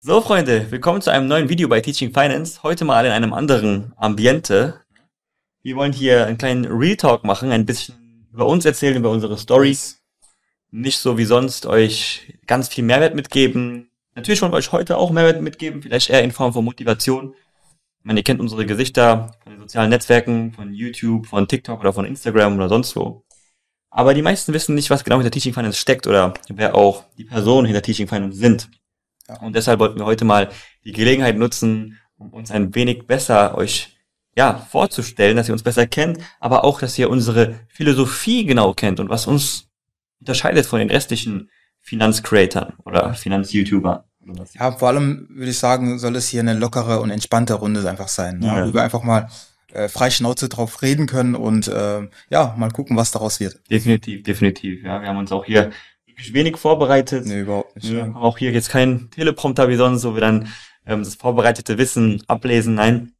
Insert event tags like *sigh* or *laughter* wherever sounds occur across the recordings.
So, Freunde, willkommen zu einem neuen Video bei Teaching Finance. Heute mal in einem anderen Ambiente. Wir wollen hier einen kleinen Real Talk machen, ein bisschen über uns erzählen, über unsere Stories. Nicht so wie sonst euch ganz viel Mehrwert mitgeben. Natürlich wollen wir euch heute auch Mehrwert mitgeben, vielleicht eher in Form von Motivation. Ich meine, ihr kennt unsere Gesichter von den sozialen Netzwerken, von YouTube, von TikTok oder von Instagram oder sonst wo. Aber die meisten wissen nicht, was genau hinter Teaching Finance steckt oder wer auch die Personen hinter Teaching Finance sind. Ja. Und deshalb wollten wir heute mal die Gelegenheit nutzen, um uns ein wenig besser euch ja, vorzustellen, dass ihr uns besser kennt, aber auch, dass ihr unsere Philosophie genau kennt und was uns unterscheidet von den restlichen Finanzcreatern oder Finanz-YouTubern. Ja, vor allem würde ich sagen, soll es hier eine lockere und entspannte Runde einfach sein, ne? ja. wo wir einfach mal äh, frei Schnauze drauf reden können und äh, ja, mal gucken, was daraus wird. Definitiv, definitiv. Ja, wir haben uns auch hier wenig vorbereitet. Nee, überhaupt nicht. Haben auch hier jetzt kein Teleprompter wie sonst, wo wir dann ähm, das vorbereitete Wissen ablesen. Nein,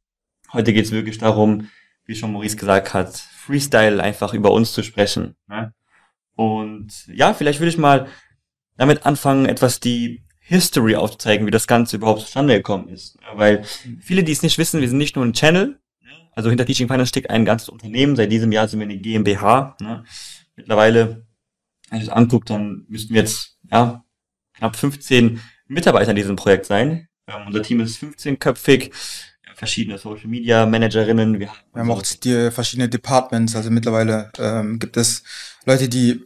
heute geht es wirklich darum, wie schon Maurice gesagt hat, Freestyle einfach über uns zu sprechen. Ne? Und ja, vielleicht würde ich mal damit anfangen, etwas die History aufzuzeigen, wie das Ganze überhaupt zustande gekommen ist. Weil viele, die es nicht wissen, wir sind nicht nur ein Channel, also hinter Teaching Finance steckt ein ganzes Unternehmen. Seit diesem Jahr sind wir eine GmbH. Ne? Mittlerweile ich das angucke, dann müssten wir jetzt ja, knapp 15 Mitarbeiter in diesem Projekt sein. Ähm, unser Team ist 15-köpfig, verschiedene Social Media Managerinnen. Wir, wir haben auch die verschiedene Departments. Also mittlerweile ähm, gibt es Leute, die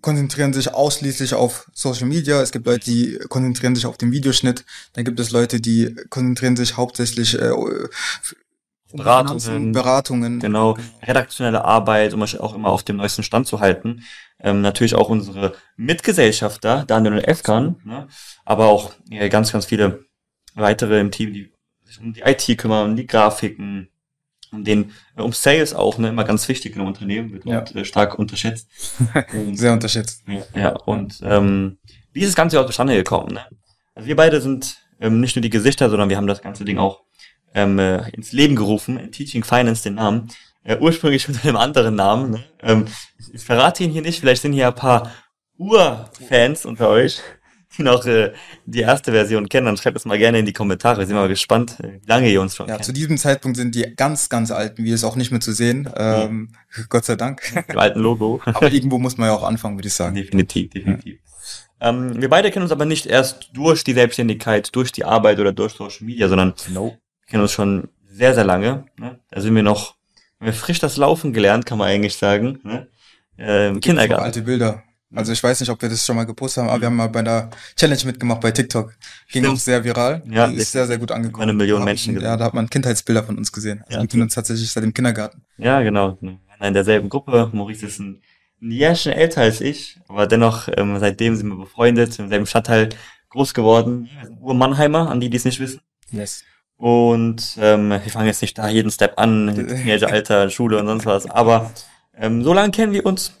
konzentrieren sich ausschließlich auf Social Media. Es gibt Leute, die konzentrieren sich auf den Videoschnitt. Dann gibt es Leute, die konzentrieren sich hauptsächlich äh, Beratungen, Beratungen. Genau, redaktionelle Arbeit, um euch auch immer auf dem neuesten Stand zu halten. Ähm, natürlich auch unsere Mitgesellschafter, Daniel und Efkan, ne? aber auch ja, ganz, ganz viele weitere im Team, die sich um die IT kümmern, die Grafiken, um den, äh, um Sales auch, ne, immer ganz wichtig in einem Unternehmen, wird ja. äh, stark unterschätzt. *laughs* und, Sehr unterschätzt. Ja, ja und ähm, wie ist das Ganze auch zustande gekommen? Ne? Also wir beide sind ähm, nicht nur die Gesichter, sondern wir haben das ganze Ding auch ähm, äh, ins Leben gerufen, in Teaching Finance den Namen, äh, ursprünglich *laughs* unter einem anderen Namen. Ne? Ähm, ich verrate ihn hier nicht, vielleicht sind hier ein paar Urfans unter euch, die noch äh, die erste Version kennen, dann schreibt es mal gerne in die Kommentare. Wir sind mal gespannt, äh, wie lange ihr uns schon Ja, kennt. zu diesem Zeitpunkt sind die ganz, ganz alten Videos auch nicht mehr zu sehen. Ähm, ja. Gott sei Dank. Im alten Logo. *laughs* aber irgendwo muss man ja auch anfangen, würde ich sagen. Definitiv, definitiv. Ja. Ähm, wir beide kennen uns aber nicht erst durch die Selbstständigkeit, durch die Arbeit oder durch Social Media, sondern no kennen uns schon sehr, sehr lange. Ne? Da sind wir noch, haben wir frisch das Laufen gelernt, kann man eigentlich sagen. Ne? Äh, Im Kindergarten. Alte Bilder. Also ich weiß nicht, ob wir das schon mal gepostet haben, aber wir haben mal bei einer Challenge mitgemacht bei TikTok. Ging Stimmt. auch sehr viral. Ja, ist sehr, sehr gut angekommen. Eine Million Menschen gesehen. Ja, da hat man Kindheitsbilder von uns gesehen. Also ja, wir kennen uns tatsächlich seit dem Kindergarten. Ja, genau. In derselben Gruppe. Maurice ist ein, ein Jahr schon älter als ich, aber dennoch, ähm, seitdem sind wir befreundet, im selben Stadtteil groß geworden. Ur-Mannheimer, an die, die es nicht wissen. Yes. Und ähm, wir fangen jetzt nicht da jeden Step an, *laughs* Teenageralter, Schule und sonst was. Aber ähm, so lange kennen wir uns,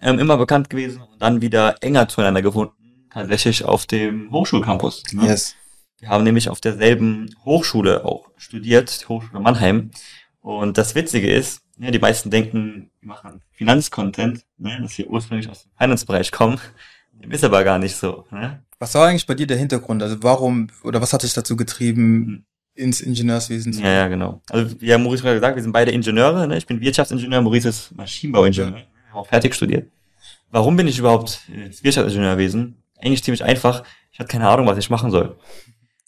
ähm, immer bekannt gewesen und dann wieder enger zueinander gefunden, tatsächlich auf dem Hochschulcampus. Ne? Yes. Wir haben nämlich auf derselben Hochschule auch studiert, die Hochschule Mannheim. Und das Witzige ist, ja, die meisten denken, wir machen Finanzcontent, ne, dass wir ursprünglich aus dem Finance-Bereich kommen. Dem ist aber gar nicht so. Ne? Was war eigentlich bei dir der Hintergrund? Also warum oder was hat dich dazu getrieben, ins Ingenieurswesen zu gehen? Ja, ja, genau. Also wie ja Maurice gerade gesagt, wir sind beide Ingenieure. Ne? Ich bin Wirtschaftsingenieur, Maurice ist Maschinenbauingenieur. Wir haben auch fertig studiert. Warum bin ich überhaupt ins Wirtschaftsingenieurwesen? Eigentlich ziemlich einfach. Ich hatte keine Ahnung, was ich machen soll.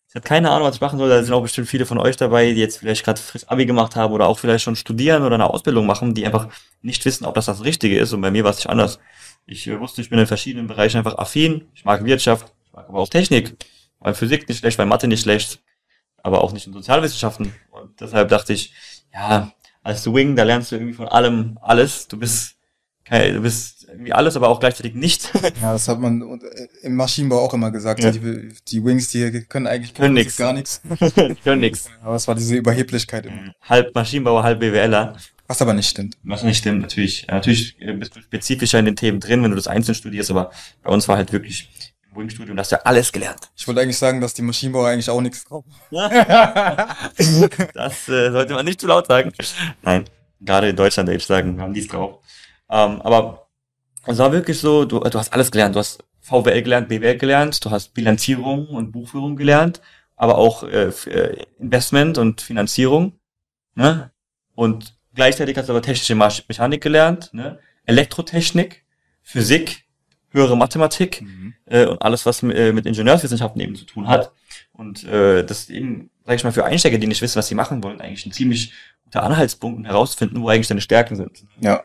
Ich hatte keine Ahnung, was ich machen soll. Da sind auch bestimmt viele von euch dabei, die jetzt vielleicht gerade frisch Abi gemacht haben oder auch vielleicht schon studieren oder eine Ausbildung machen, die einfach nicht wissen, ob das das Richtige ist. Und bei mir war es nicht anders. Ich äh, wusste, ich bin in verschiedenen Bereichen einfach affin. Ich mag Wirtschaft, ich mag aber auch Technik. Weil Physik nicht schlecht, weil Mathe nicht schlecht, aber auch nicht in Sozialwissenschaften. Und deshalb dachte ich, ja, als Wing, da lernst du irgendwie von allem alles. Du bist du bist irgendwie alles, aber auch gleichzeitig nicht. *laughs* ja, das hat man äh, im Maschinenbau auch immer gesagt. Ja. Die, die, Wings, die können eigentlich können nix. gar nichts. *laughs* können nix. *laughs* Aber es war diese Überheblichkeit immer. Halb Maschinenbauer, halb BWLer. Was aber nicht stimmt. Was nicht stimmt, natürlich. Natürlich bist du spezifischer in den Themen drin, wenn du das einzeln studierst, aber bei uns war halt wirklich im Wing-Studium, hast du ja alles gelernt. Ich wollte eigentlich sagen, dass die Maschinenbauer eigentlich auch nichts drauf *laughs* Das äh, sollte man nicht zu laut sagen. Nein, gerade in Deutschland würde ich sagen, haben die es drauf. Ähm, aber es war wirklich so, du, du hast alles gelernt, du hast VWL gelernt, BWL gelernt, du hast Bilanzierung und Buchführung gelernt, aber auch äh, äh, Investment und Finanzierung. Ne? Und gleichzeitig hast du aber technische Mechanik gelernt, ne? Elektrotechnik, Physik, höhere Mathematik mhm. äh, und alles, was äh, mit Ingenieurswissenschaften eben zu tun hat. Und äh, das eben, sag ich mal, für Einsteiger, die nicht wissen, was sie machen wollen, eigentlich ein ziemlich guter Anhaltspunkt, um herauszufinden, wo eigentlich deine Stärken sind. Ja.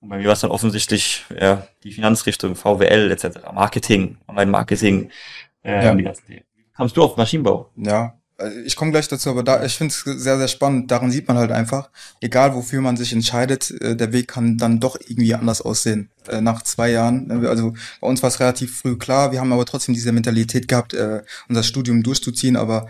Und bei mir war es dann offensichtlich ja, die Finanzrichtung, VWL etc., Marketing, Online-Marketing, äh, ja. die ganzen Themen. Kamst du auf Maschinenbau? Ja, ich komme gleich dazu, aber da, ich finde es sehr, sehr spannend. Daran sieht man halt einfach, egal wofür man sich entscheidet, äh, der Weg kann dann doch irgendwie anders aussehen. Äh, nach zwei Jahren. Also bei uns war es relativ früh klar, wir haben aber trotzdem diese Mentalität gehabt, äh, unser Studium durchzuziehen. Aber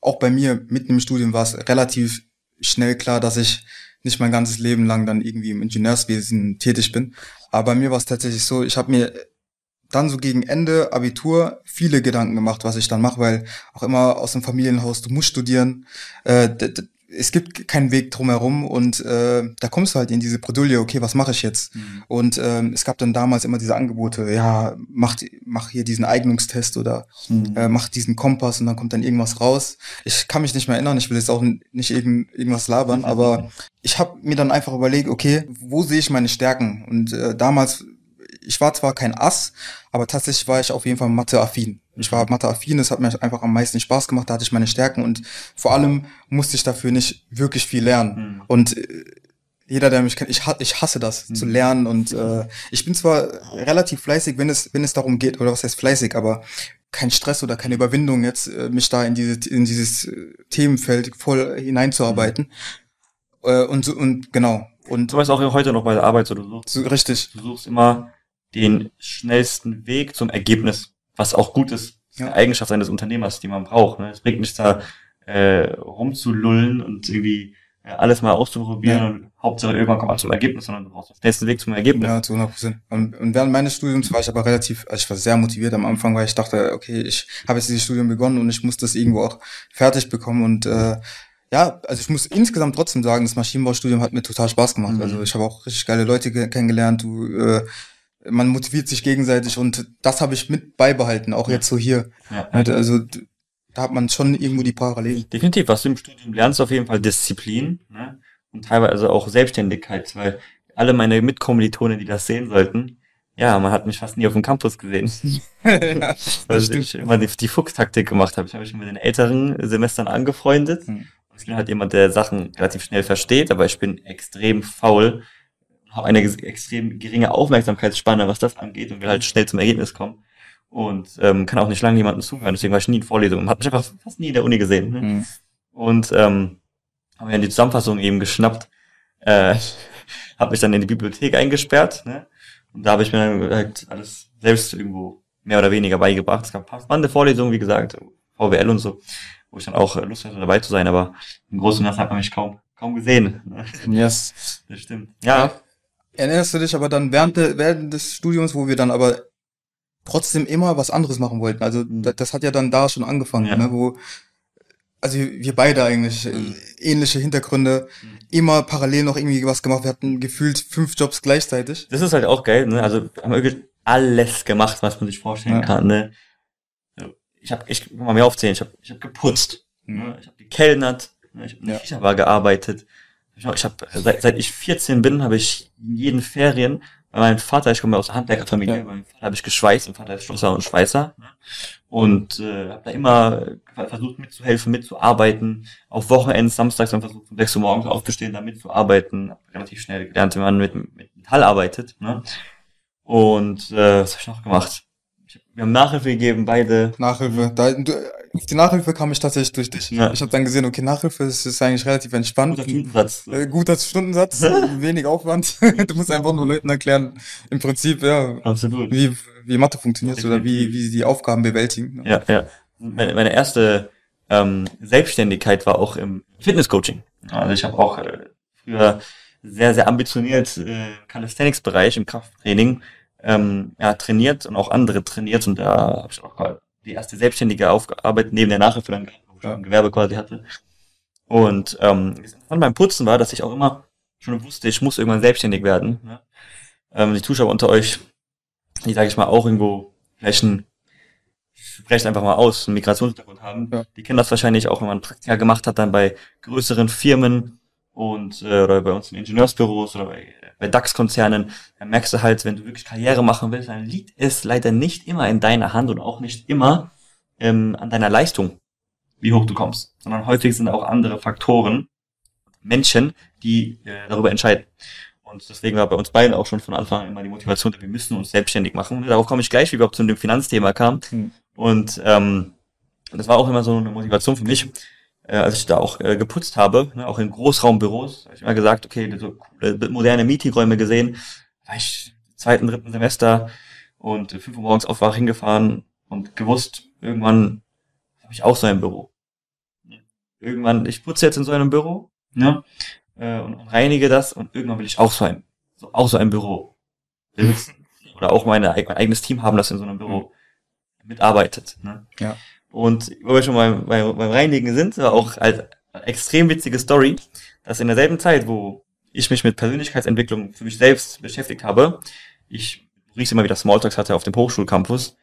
auch bei mir mitten im Studium war es relativ schnell klar, dass ich nicht mein ganzes Leben lang dann irgendwie im Ingenieurswesen tätig bin. Aber bei mir war es tatsächlich so, ich habe mir dann so gegen Ende Abitur viele Gedanken gemacht, was ich dann mache, weil auch immer aus dem Familienhaus, du musst studieren, äh, es gibt keinen Weg drumherum und äh, da kommst du halt in diese Bredouille, okay, was mache ich jetzt? Mhm. Und ähm, es gab dann damals immer diese Angebote, ja, mach, mach hier diesen Eignungstest oder mhm. äh, mach diesen Kompass und dann kommt dann irgendwas raus. Ich kann mich nicht mehr erinnern, ich will jetzt auch nicht irgend, irgendwas labern, aber ich habe mir dann einfach überlegt, okay, wo sehe ich meine Stärken? Und äh, damals ich war zwar kein Ass, aber tatsächlich war ich auf jeden Fall Mathe-affin. Ich war Mathe-affin, es hat mir einfach am meisten Spaß gemacht, da hatte ich meine Stärken und vor allem musste ich dafür nicht wirklich viel lernen. Mhm. Und äh, jeder, der mich kennt, ich, ich hasse das, mhm. zu lernen und äh, ich bin zwar relativ fleißig, wenn es, wenn es darum geht, oder was heißt fleißig, aber kein Stress oder keine Überwindung jetzt, äh, mich da in, diese, in dieses äh, Themenfeld voll hineinzuarbeiten. Mhm. Äh, und, und genau. Und du weißt auch heute noch bei der Arbeit, so du suchst. So, richtig. Du suchst immer den schnellsten Weg zum Ergebnis, was auch gut ist. Ist eine Eigenschaft eines Unternehmers, die man braucht. Ne? Es bringt nichts da äh, rumzulullen und irgendwie äh, alles mal auszuprobieren ja. und Hauptsache irgendwann kommt man zum Ergebnis, sondern du brauchst den schnellsten Weg zum Ergebnis. Ja, zu 100 Prozent. Und, und während meines Studiums war ich aber relativ, also ich war sehr motiviert am Anfang, weil ich dachte, okay, ich habe jetzt dieses Studium begonnen und ich muss das irgendwo auch fertig bekommen und äh, ja, also ich muss insgesamt trotzdem sagen, das Maschinenbaustudium hat mir total Spaß gemacht. Mhm. Also ich habe auch richtig geile Leute kennengelernt. Du äh, man motiviert sich gegenseitig und das habe ich mit beibehalten, auch jetzt so hier. Ja. Also da hat man schon irgendwo die Parallelen. Definitiv, was du im Studium lernst, auf jeden Fall Disziplin ne? und teilweise auch Selbstständigkeit, weil alle meine Mitkommilitonen, die das sehen sollten, ja, man hat mich fast nie auf dem Campus gesehen. *laughs* ja, *laughs* weil ich immer die, die Fuchstaktik gemacht habe. Ich habe mich mit den älteren Semestern angefreundet. Hm. Ich bin halt jemand, der Sachen relativ schnell versteht, aber ich bin extrem faul habe eine extrem geringe Aufmerksamkeitsspanne, was das angeht und will halt schnell zum Ergebnis kommen. Und ähm, kann auch nicht lange jemandem zuhören, deswegen war ich nie in Vorlesungen. Hat mich einfach fast nie in der Uni gesehen. Ne? Mhm. Und ähm, habe mir die Zusammenfassung eben geschnappt, äh, *laughs* habe mich dann in die Bibliothek eingesperrt, ne? Und da habe ich mir dann halt alles selbst irgendwo mehr oder weniger beigebracht. Es gab ein paar spannende Vorlesungen, wie gesagt, VWL und so, wo ich dann auch Lust hatte, dabei zu sein, aber im Großen und Ganzen hat man mich kaum, kaum gesehen. Ne? Yes. Das stimmt. Ja, Erinnerst du dich aber dann während, de, während des Studiums, wo wir dann aber trotzdem immer was anderes machen wollten? Also mhm. das, das hat ja dann da schon angefangen, ja. ne, wo also wir beide eigentlich mhm. ähnliche Hintergründe, mhm. immer parallel noch irgendwie was gemacht. Wir hatten gefühlt fünf Jobs gleichzeitig. Das ist halt auch geil, ne? Also wir haben wirklich alles gemacht, was man sich vorstellen ja. kann, ne? Ich habe, ich mal mehr aufzählen. Ich habe, ich habe geputzt, ne? ich habe gekellnert, ne? ich habe in der ja. Gearbeitet, ich habe seit, seit ich 14 bin, habe ich in jeden Ferien bei meinem Vater, ich komme aus einer Handwerkerfamilie, ja. bei meinem Vater habe ich geschweißt, mein Vater ist Schlosser und Schweißer und äh, habe da immer versucht mitzuhelfen, mitzuarbeiten. Auf Wochenenden, samstags dann versucht um 6 Uhr morgens aufzustehen, da mitzuarbeiten. Hab relativ schnell gelernt, wie man mit, mit Metall arbeitet. Ne? Und äh, was habe ich noch gemacht? Wir haben Nachhilfe gegeben, beide. Nachhilfe. Da, du, auf die Nachhilfe kam ich tatsächlich durch dich. Ja. Ich habe dann gesehen, okay, Nachhilfe ist, ist eigentlich relativ entspannt. Guter Stundensatz. Äh, guter Stundensatz, *laughs* wenig Aufwand. *laughs* du musst einfach nur Leuten erklären, im Prinzip, ja, Absolut. wie, wie Mathe funktioniert oder wie, wie sie die Aufgaben bewältigen. Ja, ja. Meine, meine erste ähm, Selbstständigkeit war auch im Fitnesscoaching. Also ich habe auch äh, früher sehr, sehr ambitioniert äh, Calisthenics-Bereich im Krafttraining ähm, ja, trainiert und auch andere trainiert und da habe ich auch die erste selbstständige Aufarbeit neben der Nachhilfe dann ja. ein Gewerbe quasi hatte. Und ähm, von beim Putzen war, dass ich auch immer schon wusste, ich muss irgendwann selbstständig werden. Ne? Ähm, die Zuschauer unter euch, die sage ich mal auch irgendwo vielleicht ein, spreche einfach mal aus, einen Migrationshintergrund haben, Ja. die kennen das wahrscheinlich auch, wenn man Praktika gemacht hat, dann bei größeren Firmen und äh, oder bei uns in Ingenieursbüros oder bei, bei DAX-Konzernen, dann merkst du halt, wenn du wirklich Karriere machen willst, dann liegt es leider nicht immer in deiner Hand und auch nicht immer ähm, an deiner Leistung, wie hoch du kommst, sondern häufig sind auch andere Faktoren, Menschen, die äh, darüber entscheiden. Und deswegen war bei uns beiden auch schon von Anfang an immer die Motivation, wir müssen uns selbstständig machen. Und darauf komme ich gleich, wie wir überhaupt zu dem Finanzthema kamen. Hm. Und ähm, das war auch immer so eine Motivation für mich, äh, als ich da auch äh, geputzt habe, ne, auch in Großraumbüros, habe ich immer gesagt, okay, so coole, moderne Meetingräume gesehen, war ich im zweiten, dritten Semester und äh, fünf Uhr morgens aufwach hingefahren und gewusst, irgendwann habe ich auch so ein Büro. Irgendwann, ich putze jetzt in so einem Büro, ne, äh, und, und reinige das und irgendwann will ich auch so ein, so, auch so ein Büro *laughs* besitzen. Oder auch meine, mein eigenes Team haben, das in so einem Büro mitarbeitet. Ne? Ja. Und wo wir schon beim, beim, beim Reinigen sind, war auch als extrem witzige Story, dass in derselben Zeit, wo ich mich mit Persönlichkeitsentwicklung für mich selbst beschäftigt habe, ich riech immer wieder Smalltalks hatte auf dem Hochschulcampus,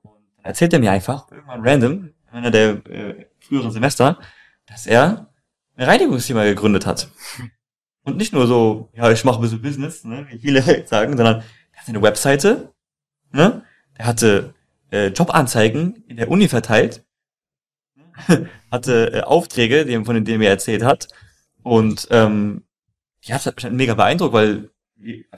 und erzählt er mir einfach, irgendwann random, in einer der äh, früheren Semester, dass er eine Reinigungsfirma gegründet hat. Und nicht nur so, ja, ich mache ein bisschen Business, ne, wie viele *laughs* sagen, sondern er hatte eine Webseite, ne, der hatte äh, Jobanzeigen in der Uni verteilt, *laughs* hatte äh, Aufträge, die, von denen er erzählt hat. Und ähm, ja, das hat mich halt mega beeindruckt, weil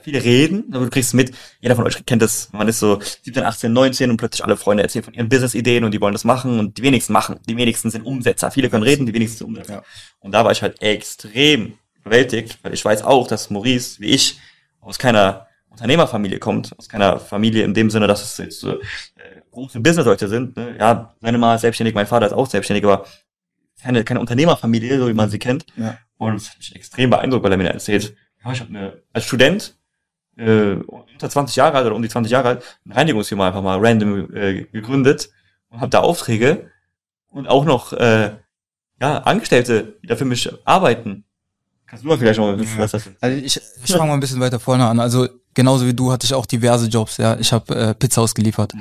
viele reden, aber du kriegst mit, jeder von euch kennt das, man ist so 17, 18, 19 und plötzlich alle Freunde erzählen von ihren Business-Ideen und die wollen das machen und die wenigsten machen. Die wenigsten sind Umsetzer. Viele können reden, die wenigsten sind Umsetzer. Ja. Und da war ich halt extrem überwältigt, weil ich weiß auch, dass Maurice, wie ich, aus keiner Unternehmerfamilie kommt, aus keiner Familie in dem Sinne, dass es jetzt so, äh, große Businessleute sind. Ne? Ja, seine Mama ist selbstständig, mein Vater ist auch selbstständig, aber keine, keine Unternehmerfamilie, so wie man sie kennt. Ja. Und das hat mich extrem beeindruckt, weil er mir erzählt, ja, ich habe eine, als Student, äh, unter 20 Jahre alt oder um die 20 Jahre alt, eine Reinigungsfirma einfach mal random äh, gegründet und habe da Aufträge und auch noch äh, ja, Angestellte, die da für mich arbeiten. Kannst du mal vielleicht noch mal wissen, Ja. was das ist? Also ich, ich fange mal ein bisschen weiter vorne an. Also genauso wie du hatte ich auch diverse Jobs. Ja, ich habe äh, Pizza ausgeliefert.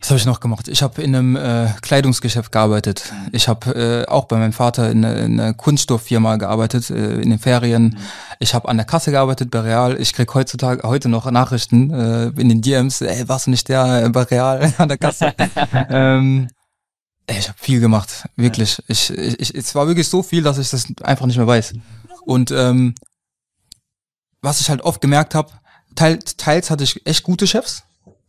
Was habe ich noch gemacht? Ich habe in einem äh, Kleidungsgeschäft gearbeitet. Ich habe äh, auch bei meinem Vater in, einer- in einer Kunststofffirma gearbeitet äh, in den Ferien. Ich habe an der Kasse gearbeitet bei Real. Ich krieg heutzutage heute noch Nachrichten äh, in den DMs. Ey, warst du nicht der äh, bei Real *laughs* an der Kasse? *laughs* ähm, ey, ich habe viel gemacht, wirklich. Ich, ich, ich, es war wirklich so viel, dass ich das einfach nicht mehr weiß. Und ähm, was ich halt oft gemerkt habe, teils, teils hatte ich echt gute Chefs,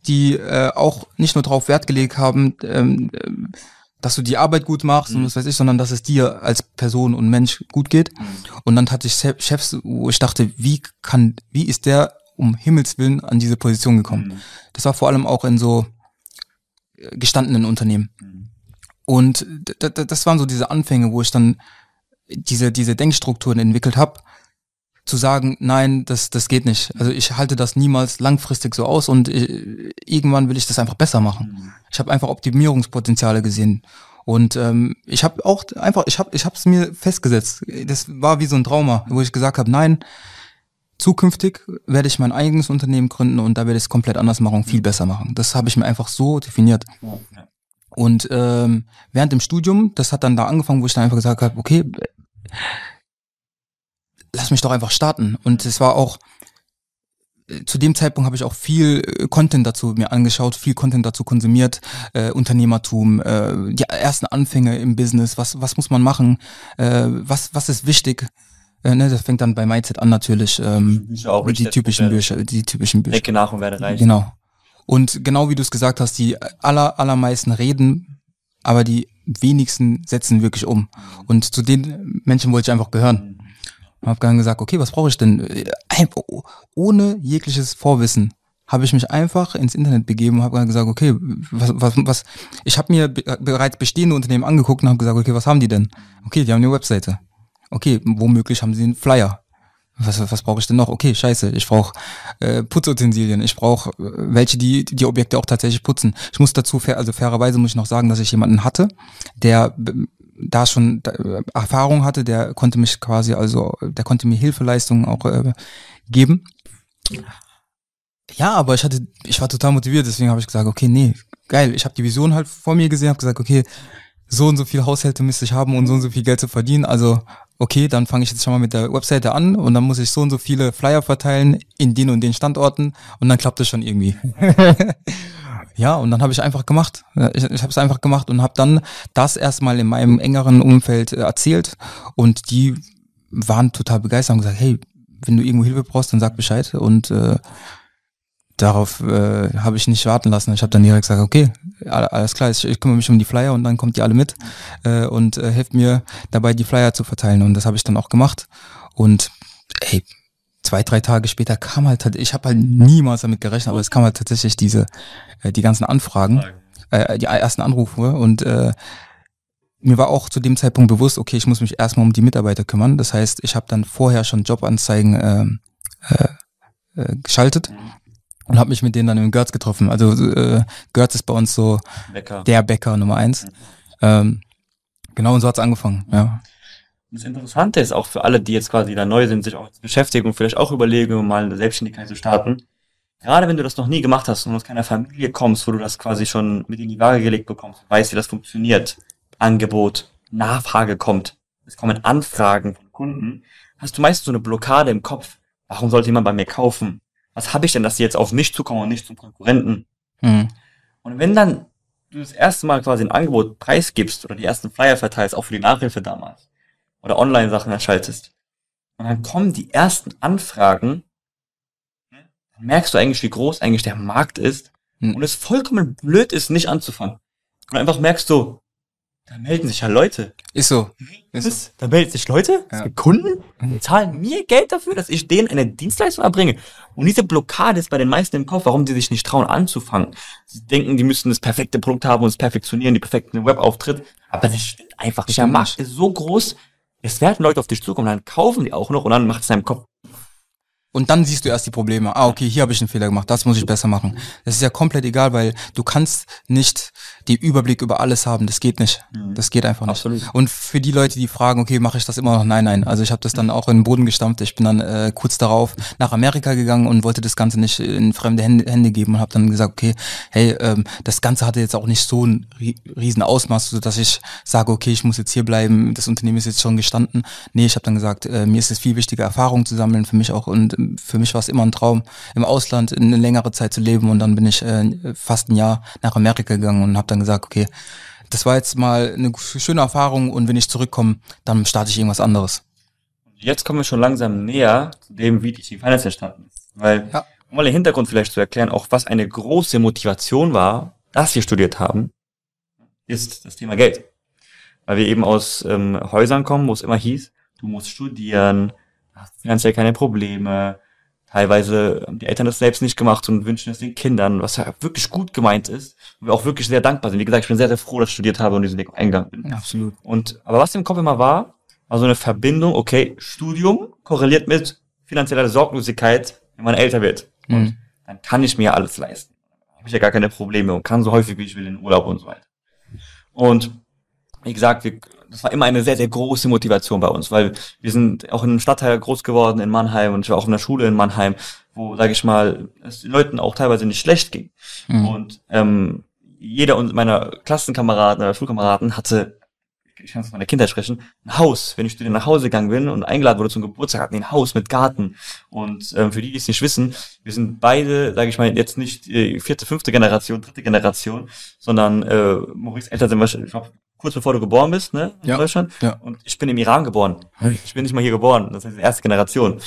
die äh, auch nicht nur darauf Wert gelegt haben, ähm, ähm, dass du die Arbeit gut machst und was weiß ich, sondern dass es dir als Person und Mensch gut geht. Und dann hatte ich Chefs, wo ich dachte, wie kann, wie ist der um Himmels Willen an diese Position gekommen? Das war vor allem auch in so äh, gestandenen Unternehmen. Und d- d- das waren so diese Anfänge, wo ich dann diese, diese Denkstrukturen entwickelt habe, zu sagen, nein, das, das geht nicht. Also ich halte das niemals langfristig so aus und äh, irgendwann will ich das einfach besser machen. Ich habe einfach Optimierungspotenziale gesehen. Und ähm, ich habe auch einfach, ich habe ich es mir festgesetzt. Das war wie so ein Trauma, wo ich gesagt habe, nein, zukünftig werde ich mein eigenes Unternehmen gründen und da werde ich es komplett anders machen, viel besser machen. Das habe ich mir einfach so definiert. Und ähm, während dem Studium, das hat dann da angefangen, wo ich dann einfach gesagt habe, okay, lass mich doch einfach starten. Und es war auch, äh, zu dem Zeitpunkt habe ich auch viel äh, Content dazu mir angeschaut, viel Content dazu konsumiert, äh, Unternehmertum, äh, die ersten Anfänge im Business, was, was muss man machen, äh, was, was ist wichtig. Äh, ne, das fängt dann bei Mindset an natürlich, ähm, Bücher auch, die typischen. Bücher, die typischen Bücher. Denke nach und werde reich. Genau. Und genau wie du es gesagt hast, die aller, allermeisten reden, aber die wenigsten setzen wirklich um. Und zu den Menschen wollte ich einfach gehören. Und habe dann gesagt, okay, was brauche ich denn? Äh, Einfach, ohne jegliches Vorwissen habe ich mich einfach ins Internet begeben und habe gesagt, okay, was, was, was ich habe mir be bereits bestehende Unternehmen angeguckt und habe gesagt, okay, was haben die denn? Okay, die haben eine Webseite. Okay, womöglich haben sie einen Flyer. Was, was brauche ich denn noch? Okay, scheiße, ich brauche äh, Putzutensilien, ich brauche äh, welche, die die Objekte auch tatsächlich putzen. Ich muss dazu, fair, also fairerweise muss ich noch sagen, dass ich jemanden hatte, der da schon äh, Erfahrung hatte, der konnte mich quasi, also der konnte mir Hilfeleistungen auch äh, geben. Ja, aber ich hatte, ich war total motiviert, deswegen habe ich gesagt, okay, nee, geil. Ich habe die Vision halt vor mir gesehen, habe gesagt, okay, so und so viel Haushalte müsste ich haben, um so und so viel Geld zu verdienen. Also, okay, dann fange ich jetzt schon mal mit der Webseite an und dann muss ich so und so viele Flyer verteilen in den und den Standorten und dann klappt es schon irgendwie. *laughs* *laughs* ja, und dann habe ich einfach gemacht. Ich, ich habe es einfach gemacht und habe dann das erstmal in meinem engeren Umfeld äh, erzählt und die waren total begeistert und gesagt, hey, wenn du irgendwo Hilfe brauchst, dann sag Bescheid und äh, darauf äh, habe ich nicht warten lassen. Ich habe dann direkt gesagt, okay, alles klar, ich, ich kümmere mich um die Flyer und dann kommt ihr alle mit äh, und äh, helft mir dabei, die Flyer zu verteilen. Und das habe ich dann auch gemacht. Und ey, zwei, drei Tage später kam halt, ich habe halt niemals damit gerechnet, aber es kam halt tatsächlich diese, äh, die ganzen Anfragen, äh, die ersten Anrufe und äh, mir war auch zu dem Zeitpunkt bewusst, okay, ich muss mich erstmal um die Mitarbeiter kümmern. Das heißt, ich habe dann vorher schon Jobanzeigen äh, äh, äh geschaltet und habe mich mit denen dann im Götz getroffen. Also äh, Götz ist bei uns so Bäcker. der Bäcker Nummer eins. Mhm. Ähm, genau, und so hat's angefangen, ja. Das Interessante ist auch für alle, die jetzt quasi da neu sind, sich auch beschäftigen und vielleicht auch überlegen, mal eine Selbstständigkeit zu starten. Gerade wenn du das noch nie gemacht hast und aus keiner Familie kommst, wo du das quasi schon mit in die Waage gelegt bekommst, weißt, wie das funktioniert, Angebot, Nachfrage kommt, es kommen Anfragen von Kunden, hast du meistens so eine Blockade im Kopf. Warum sollte jemand bei mir kaufen? was habe ich denn, dass die jetzt auf mich zukommen und nicht zum Konkurrenten? Mhm. Und wenn dann du das erste Mal quasi ein Angebot preisgibst oder die ersten Flyer verteilst, auch für die Nachhilfe damals, oder Online-Sachen erschaltest, und dann kommen die ersten Anfragen, dann merkst du eigentlich, wie groß eigentlich der Markt ist, mhm. und es vollkommen blöd ist, nicht anzufangen. Und einfach merkst du, da melden sich ja Leute. Ist so. Ist so. Da melden sich Leute, ja. es gibt Kunden, die zahlen mir Geld dafür, dass ich denen eine Dienstleistung erbringe. Und diese Blockade ist bei den meisten im Kopf, warum die sich nicht trauen anzufangen. Sie denken, die müssen das perfekte Produkt haben und es perfektionieren, die perfekten Webauftritt. Aber das stimmt einfach nicht. Der Markt ist so groß, es werden Leute auf dich zukommen, dann kaufen die auch noch und dann macht es deinem Kopf und dann siehst du erst die Probleme. Ah, okay, hier habe ich einen Fehler gemacht, das muss ich besser machen. Das ist ja komplett egal, weil du kannst nicht den Überblick über alles haben. Das geht nicht. Mhm. Das geht einfach nicht. Absolut. Und für die Leute, die fragen, okay, mache ich das immer noch? Nein, nein. Also ich habe das dann auch in den Boden gestampft. Ich bin dann äh, kurz darauf nach Amerika gegangen und wollte das Ganze nicht in fremde Hände, Hände geben und habe dann gesagt, okay, hey, ähm, das Ganze hatte jetzt auch nicht so ein riesen Ausmaß, so dass ich sage, okay, ich muss jetzt hier bleiben. Das Unternehmen ist jetzt schon gestanden. Nee, ich habe dann gesagt, äh, mir ist es viel wichtiger, Erfahrung zu sammeln für mich auch und für mich war es immer ein Traum, im Ausland eine längere Zeit zu leben und dann bin ich äh, fast ein Jahr nach Amerika gegangen und habe dann gesagt, okay, das war jetzt mal eine schöne Erfahrung und wenn ich zurückkomme, dann starte ich irgendwas anderes. Jetzt kommen wir schon langsam näher zu dem, wie die Finance entstanden ist. Weil, ja. um mal den Hintergrund vielleicht zu erklären, auch was eine große Motivation war, dass wir studiert haben, ist das Thema Geld. Weil wir eben aus ähm, Häusern kommen, wo es immer hieß, du musst studieren, hast finanziell keine Probleme, Teilweise haben die Eltern das selbst nicht gemacht und wünschen es den Kindern, was ja wirklich gut gemeint ist. Und wir auch wirklich sehr dankbar sind. Wie gesagt, ich bin sehr, sehr froh, dass ich studiert habe und diesen Weg eingegangen bin. Absolut. Und, aber was im Kopf immer war, war so eine Verbindung, okay, Studium korreliert mit finanzieller Sorglosigkeit, wenn man älter wird. Mhm. Und dann kann ich mir alles leisten. Habe ich ja gar keine Probleme und kann so häufig wie ich will in den Urlaub und so weiter. Und wie gesagt, wir, das war immer eine sehr, sehr große Motivation bei uns, weil wir sind auch in einem Stadtteil groß geworden in Mannheim und ich war auch in der Schule in Mannheim, wo, sage ich mal, es den Leuten auch teilweise nicht schlecht ging. Mhm. Und ähm, jeder meiner Klassenkameraden oder Schulkameraden hatte ich kann es von der Kindheit sprechen, ein Haus. Wenn ich zu denen nach Hause gegangen bin und eingeladen wurde zum Geburtstag, hatten die ein Haus mit Garten. Und ähm, für die, die es nicht wissen, wir sind beide, sage ich mal, jetzt nicht äh, vierte, fünfte Generation, dritte Generation, sondern äh, Maurice Eltern sind wahrscheinlich, ich glaube, kurz bevor du geboren bist, ne, in ja. Deutschland. Ja. Und ich bin im Iran geboren. Ich bin nicht mal hier geboren. Das heißt, erste Generation.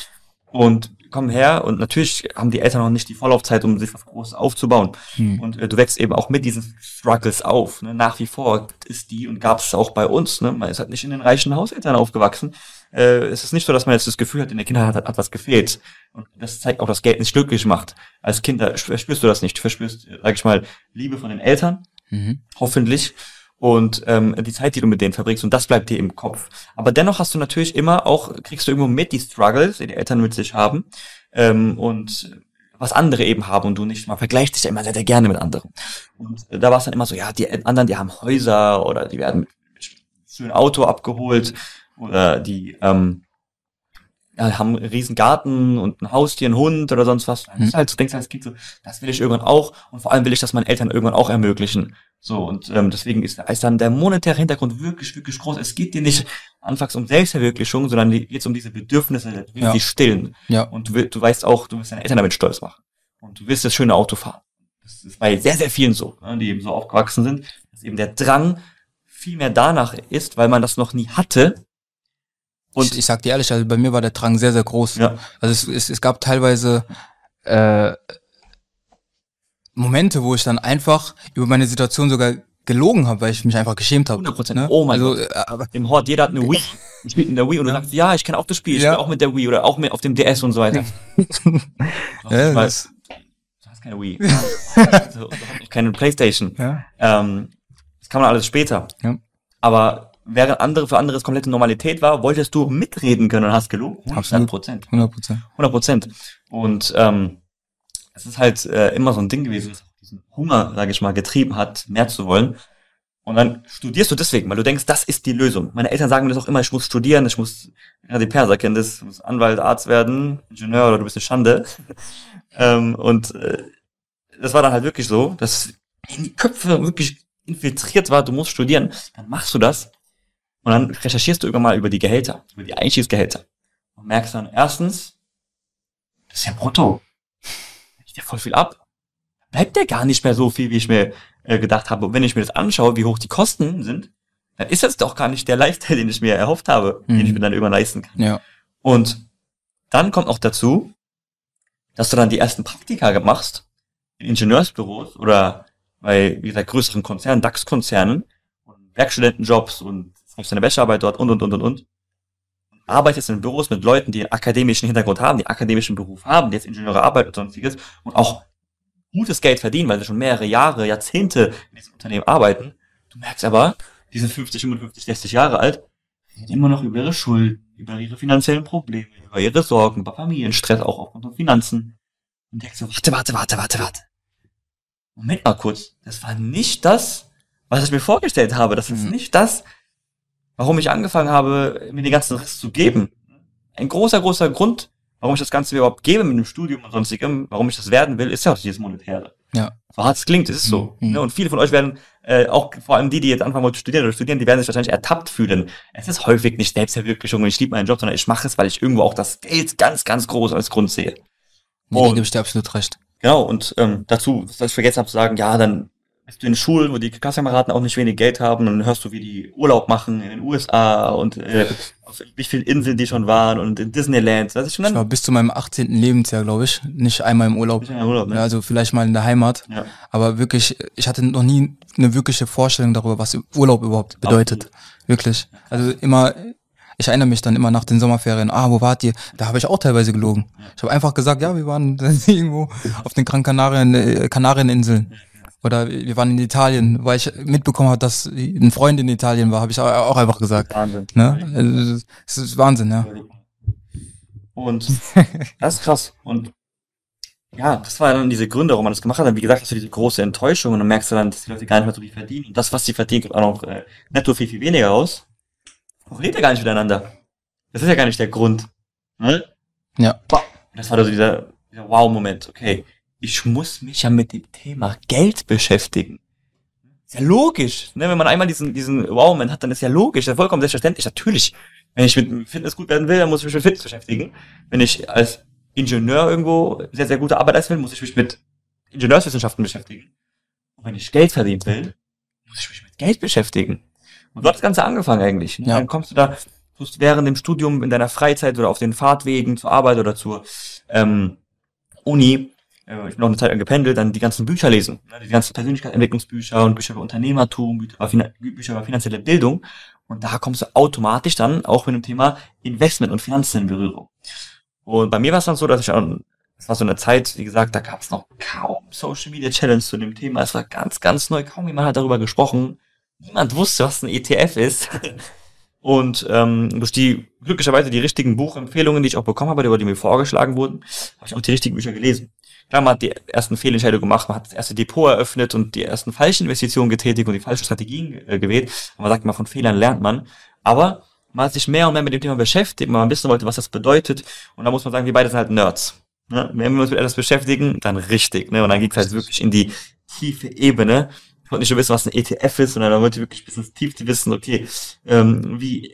Und kommen her und natürlich haben die Eltern noch nicht die Vorlaufzeit, um sich was Großes aufzubauen. Hm. Und äh, du wächst eben auch mit diesen Struggles auf. Ne? Nach wie vor ist die und gab es auch bei uns. Ne? Man ist halt nicht in den reichen Hauseltern aufgewachsen. Äh, es ist nicht so, dass man jetzt das Gefühl hat, in der Kindheit hat, hat was gefehlt. Und das zeigt auch, dass Geld nicht glücklich macht. Als Kind verspürst du das nicht. Du verspürst, sag ich mal, Liebe von den Eltern. Mhm. Hoffentlich und ähm, die Zeit, die du mit denen verbringst und das bleibt dir im Kopf. Aber dennoch hast du natürlich immer auch, kriegst du irgendwo mit die Struggles, die die Eltern mit sich haben ähm, und was andere eben haben und du nicht. Man vergleicht sich ja immer sehr, sehr gerne mit anderen. Und da war es dann immer so, ja, die anderen, die haben Häuser oder die werden mit, mit schönem Auto abgeholt oder die ähm, ja, haben einen riesen Garten und ein Haustier, einen Hund oder sonst was. Ist halt, du denkst als Kind so, das will ich irgendwann auch und vor allem will ich das meinen Eltern irgendwann auch ermöglichen. So, und ähm, deswegen ist, ist dann der monetäre Hintergrund wirklich, wirklich groß. Es geht dir nicht anfangs um Selbstverwirklichung, sondern geht um diese Bedürfnisse, willst Ja. die stillen. Ja. Und du, du weißt auch, du willst deine Eltern damit stolz machen. Und du willst das schöne Auto fahren. Das ist bei sehr, sehr vielen so, ne, die eben so aufgewachsen sind, dass eben der Drang viel mehr danach ist, weil man das noch nie hatte. Und ich, ich sag dir ehrlich, also bei mir war der Drang sehr, sehr groß. ja, Also es, es, es gab teilweise äh, Momente, wo ich dann einfach über meine Situation sogar gelogen habe, weil ich mich einfach geschämt habe. 100%. Ne? Oh mein also, Gott. äh, aber im Hort, jeder hat eine *laughs* Wii. Ich spiele in der Wii und du sagst, ja, ich kenne auch das Spiel, ich Ja. spiele auch mit der Wii oder auch mit auf dem DS und so weiter. *laughs* ja, Weil- das, du hast keine Wii. also, du hast keine Playstation. ja. Ähm, das kann man alles später. Ja. Aber während andere für andere es komplette Normalität war, wolltest du mitreden können und hast gelogen. 100 Absolut. Prozent. 100 Prozent. 100 Prozent. Und ähm, es ist halt äh, immer so ein Ding gewesen, das auch diesen Hunger, sage ich mal, getrieben hat, mehr zu wollen. Und dann studierst du deswegen, weil du denkst, das ist die Lösung. Meine Eltern sagen mir das auch immer, ich muss studieren, ich muss, ja, die Perser kennen das, du musst Anwalt, Arzt werden, Ingenieur oder du bist eine Schande. *laughs* ähm, und äh, das war dann halt wirklich so, dass in die Köpfe wirklich infiltriert war, du musst studieren, dann machst du das und dann recherchierst du irgendwann mal über die Gehälter, über die Einstiegsgehälter und merkst dann erstens, das ist ja brutto. Ich dir voll viel ab. Bleibt ja gar nicht mehr so viel, wie ich mir äh, gedacht habe. Und wenn ich mir das anschaue, wie hoch die Kosten sind, dann ist das doch gar nicht der Lifestyle, den ich mir erhofft habe, den Mhm. ich mir dann irgendwann leisten kann. Ja. Und dann kommt noch dazu, dass du dann die ersten Praktika machst in Ingenieursbüros oder bei, wie gesagt, größeren Konzernen, DAX-Konzernen und Werkstudentenjobs und schreibst deine Bachelorarbeit dort und, und, und, und, und. Arbeitest in Büros mit Leuten, die einen akademischen Hintergrund haben, die einen akademischen Beruf haben, die jetzt Ingenieure arbeiten und sonstiges und auch gutes Geld verdienen, weil sie schon mehrere Jahre, Jahrzehnte in diesem Unternehmen arbeiten. Du merkst aber, die sind 50, 55, 60 Jahre alt, reden immer noch über ihre Schulden, über ihre finanziellen Probleme, über ihre Sorgen, über Familienstress, auch aufgrund von Finanzen. Und denkst so, warte, warte, warte, warte, warte. Moment mal kurz. Das war nicht das, was ich mir vorgestellt habe. Das ist Mhm. nicht das, warum ich angefangen habe, mir den ganzen Rest zu geben. Ein großer, großer Grund, warum ich das Ganze überhaupt gebe mit dem Studium und sonstigem, warum ich das werden will, ist ja auch dieses Monetäre. Ja. So hart es klingt, ist es so. Mhm. Ne? Und viele von euch werden, äh, auch vor allem die, die jetzt anfangen wollen zu studieren oder studieren, die werden sich wahrscheinlich ertappt fühlen. Es ist häufig nicht Selbstverwirklichung und ich liebe meinen Job, sondern ich mache es, weil ich irgendwo auch das Geld ganz, ganz groß als Grund sehe. Nee, Und- da gebe ich dir absolut recht. Genau, und ähm, dazu, was ich vergessen habe zu sagen, ja, dann bist du in Schulen, wo die Klassenkameraden auch nicht wenig Geld haben, und dann hörst du, wie die Urlaub machen in den USA und äh, auf wie vielen Inseln die schon waren und in Disneyland. Das ist schon Ich war bis zu meinem 18. Lebensjahr, glaube ich, nicht einmal im Urlaub. Ja, Urlaub, ne? Ja, also vielleicht mal in der Heimat. Ja. Aber wirklich, ich hatte noch nie eine wirkliche Vorstellung darüber, was Urlaub überhaupt bedeutet. Wirklich. Also immer, ich erinnere mich dann immer nach den Sommerferien, ah, wo wart ihr? Da habe ich auch teilweise gelogen. Ich habe einfach gesagt, ja, wir waren *laughs* irgendwo auf den Gran Kanarien, äh, Kanarieninseln. Oder wir waren in Italien, weil ich mitbekommen habe, dass ein Freund in Italien war, habe ich auch einfach gesagt. Wahnsinn. Ne? Also, Es ist Wahnsinn, ja. Und *laughs* das ist krass. Und ja, das war dann diese Gründe, warum man das gemacht hat. Und wie gesagt, hast du diese große Enttäuschung und dann merkst du dann, dass die Leute gar nicht mehr so viel verdienen. Und das, was sie verdienen, kommt auch noch äh, netto viel, viel weniger raus. Und redet ja gar nicht miteinander. Das ist ja gar nicht der Grund. Ne? Ja. Das war so dieser, dieser Wow-Moment. Okay, ich muss mich ja mit dem Thema Geld beschäftigen. Ist ja logisch. Ne? Wenn man einmal diesen, diesen Wow-Moment hat, dann ist ja logisch, ja vollkommen selbstverständlich. Natürlich, wenn ich mit Fitness gut werden will, dann muss ich mich mit Fitness beschäftigen. Wenn ich als Ingenieur irgendwo sehr, sehr gute Arbeit leisten will, muss ich mich mit Ingenieurswissenschaften beschäftigen. Und wenn ich Geld verdienen will, muss ich mich mit Geld beschäftigen. Und so hat das Ganze angefangen eigentlich. Ne? Ja. Dann kommst du da, tust während dem Studium in deiner Freizeit oder auf den Fahrtwegen zur Arbeit oder zur ähm, Uni, äh, ich bin auch eine Zeit lang gependelt, dann die ganzen Bücher lesen. Ne? Die ganzen Persönlichkeitsentwicklungsbücher und Bücher über Unternehmertum, Bücher über, Finan Bücher über finanzielle Bildung. Und da kommst du automatisch dann auch mit dem Thema Investment und Finanzen in Berührung. Und bei mir war es dann so, dass ich auch, es war so eine Zeit, wie gesagt, da gab es noch kaum Social Media Challenge zu dem Thema. Es war ganz, ganz neu, kaum jemand hat darüber gesprochen. Niemand wusste, was ein ETF ist. *laughs* Und ähm, durch die glücklicherweise die richtigen Buchempfehlungen, die ich auch bekommen habe, die, die mir vorgeschlagen wurden, habe ich auch die richtigen Bücher gelesen. Klar, man hat die ersten Fehlentscheidungen gemacht, man hat das erste Depot eröffnet und die ersten falschen Investitionen getätigt und die falschen Strategien äh, gewählt. Aber man sagt immer, von Fehlern lernt man. Aber man hat sich mehr und mehr mit dem Thema beschäftigt, man wissen wollte, was das bedeutet. Und da muss man sagen, wir beide sind halt Nerds. Ne? Wenn wir uns mit etwas beschäftigen, dann richtig. Ne? Und dann ging es halt wirklich in die tiefe Ebene. Ich wollte nicht nur wissen, was ein ETF ist, sondern dann wollte ich wirklich bis ins Tief wissen, okay, ähm, wie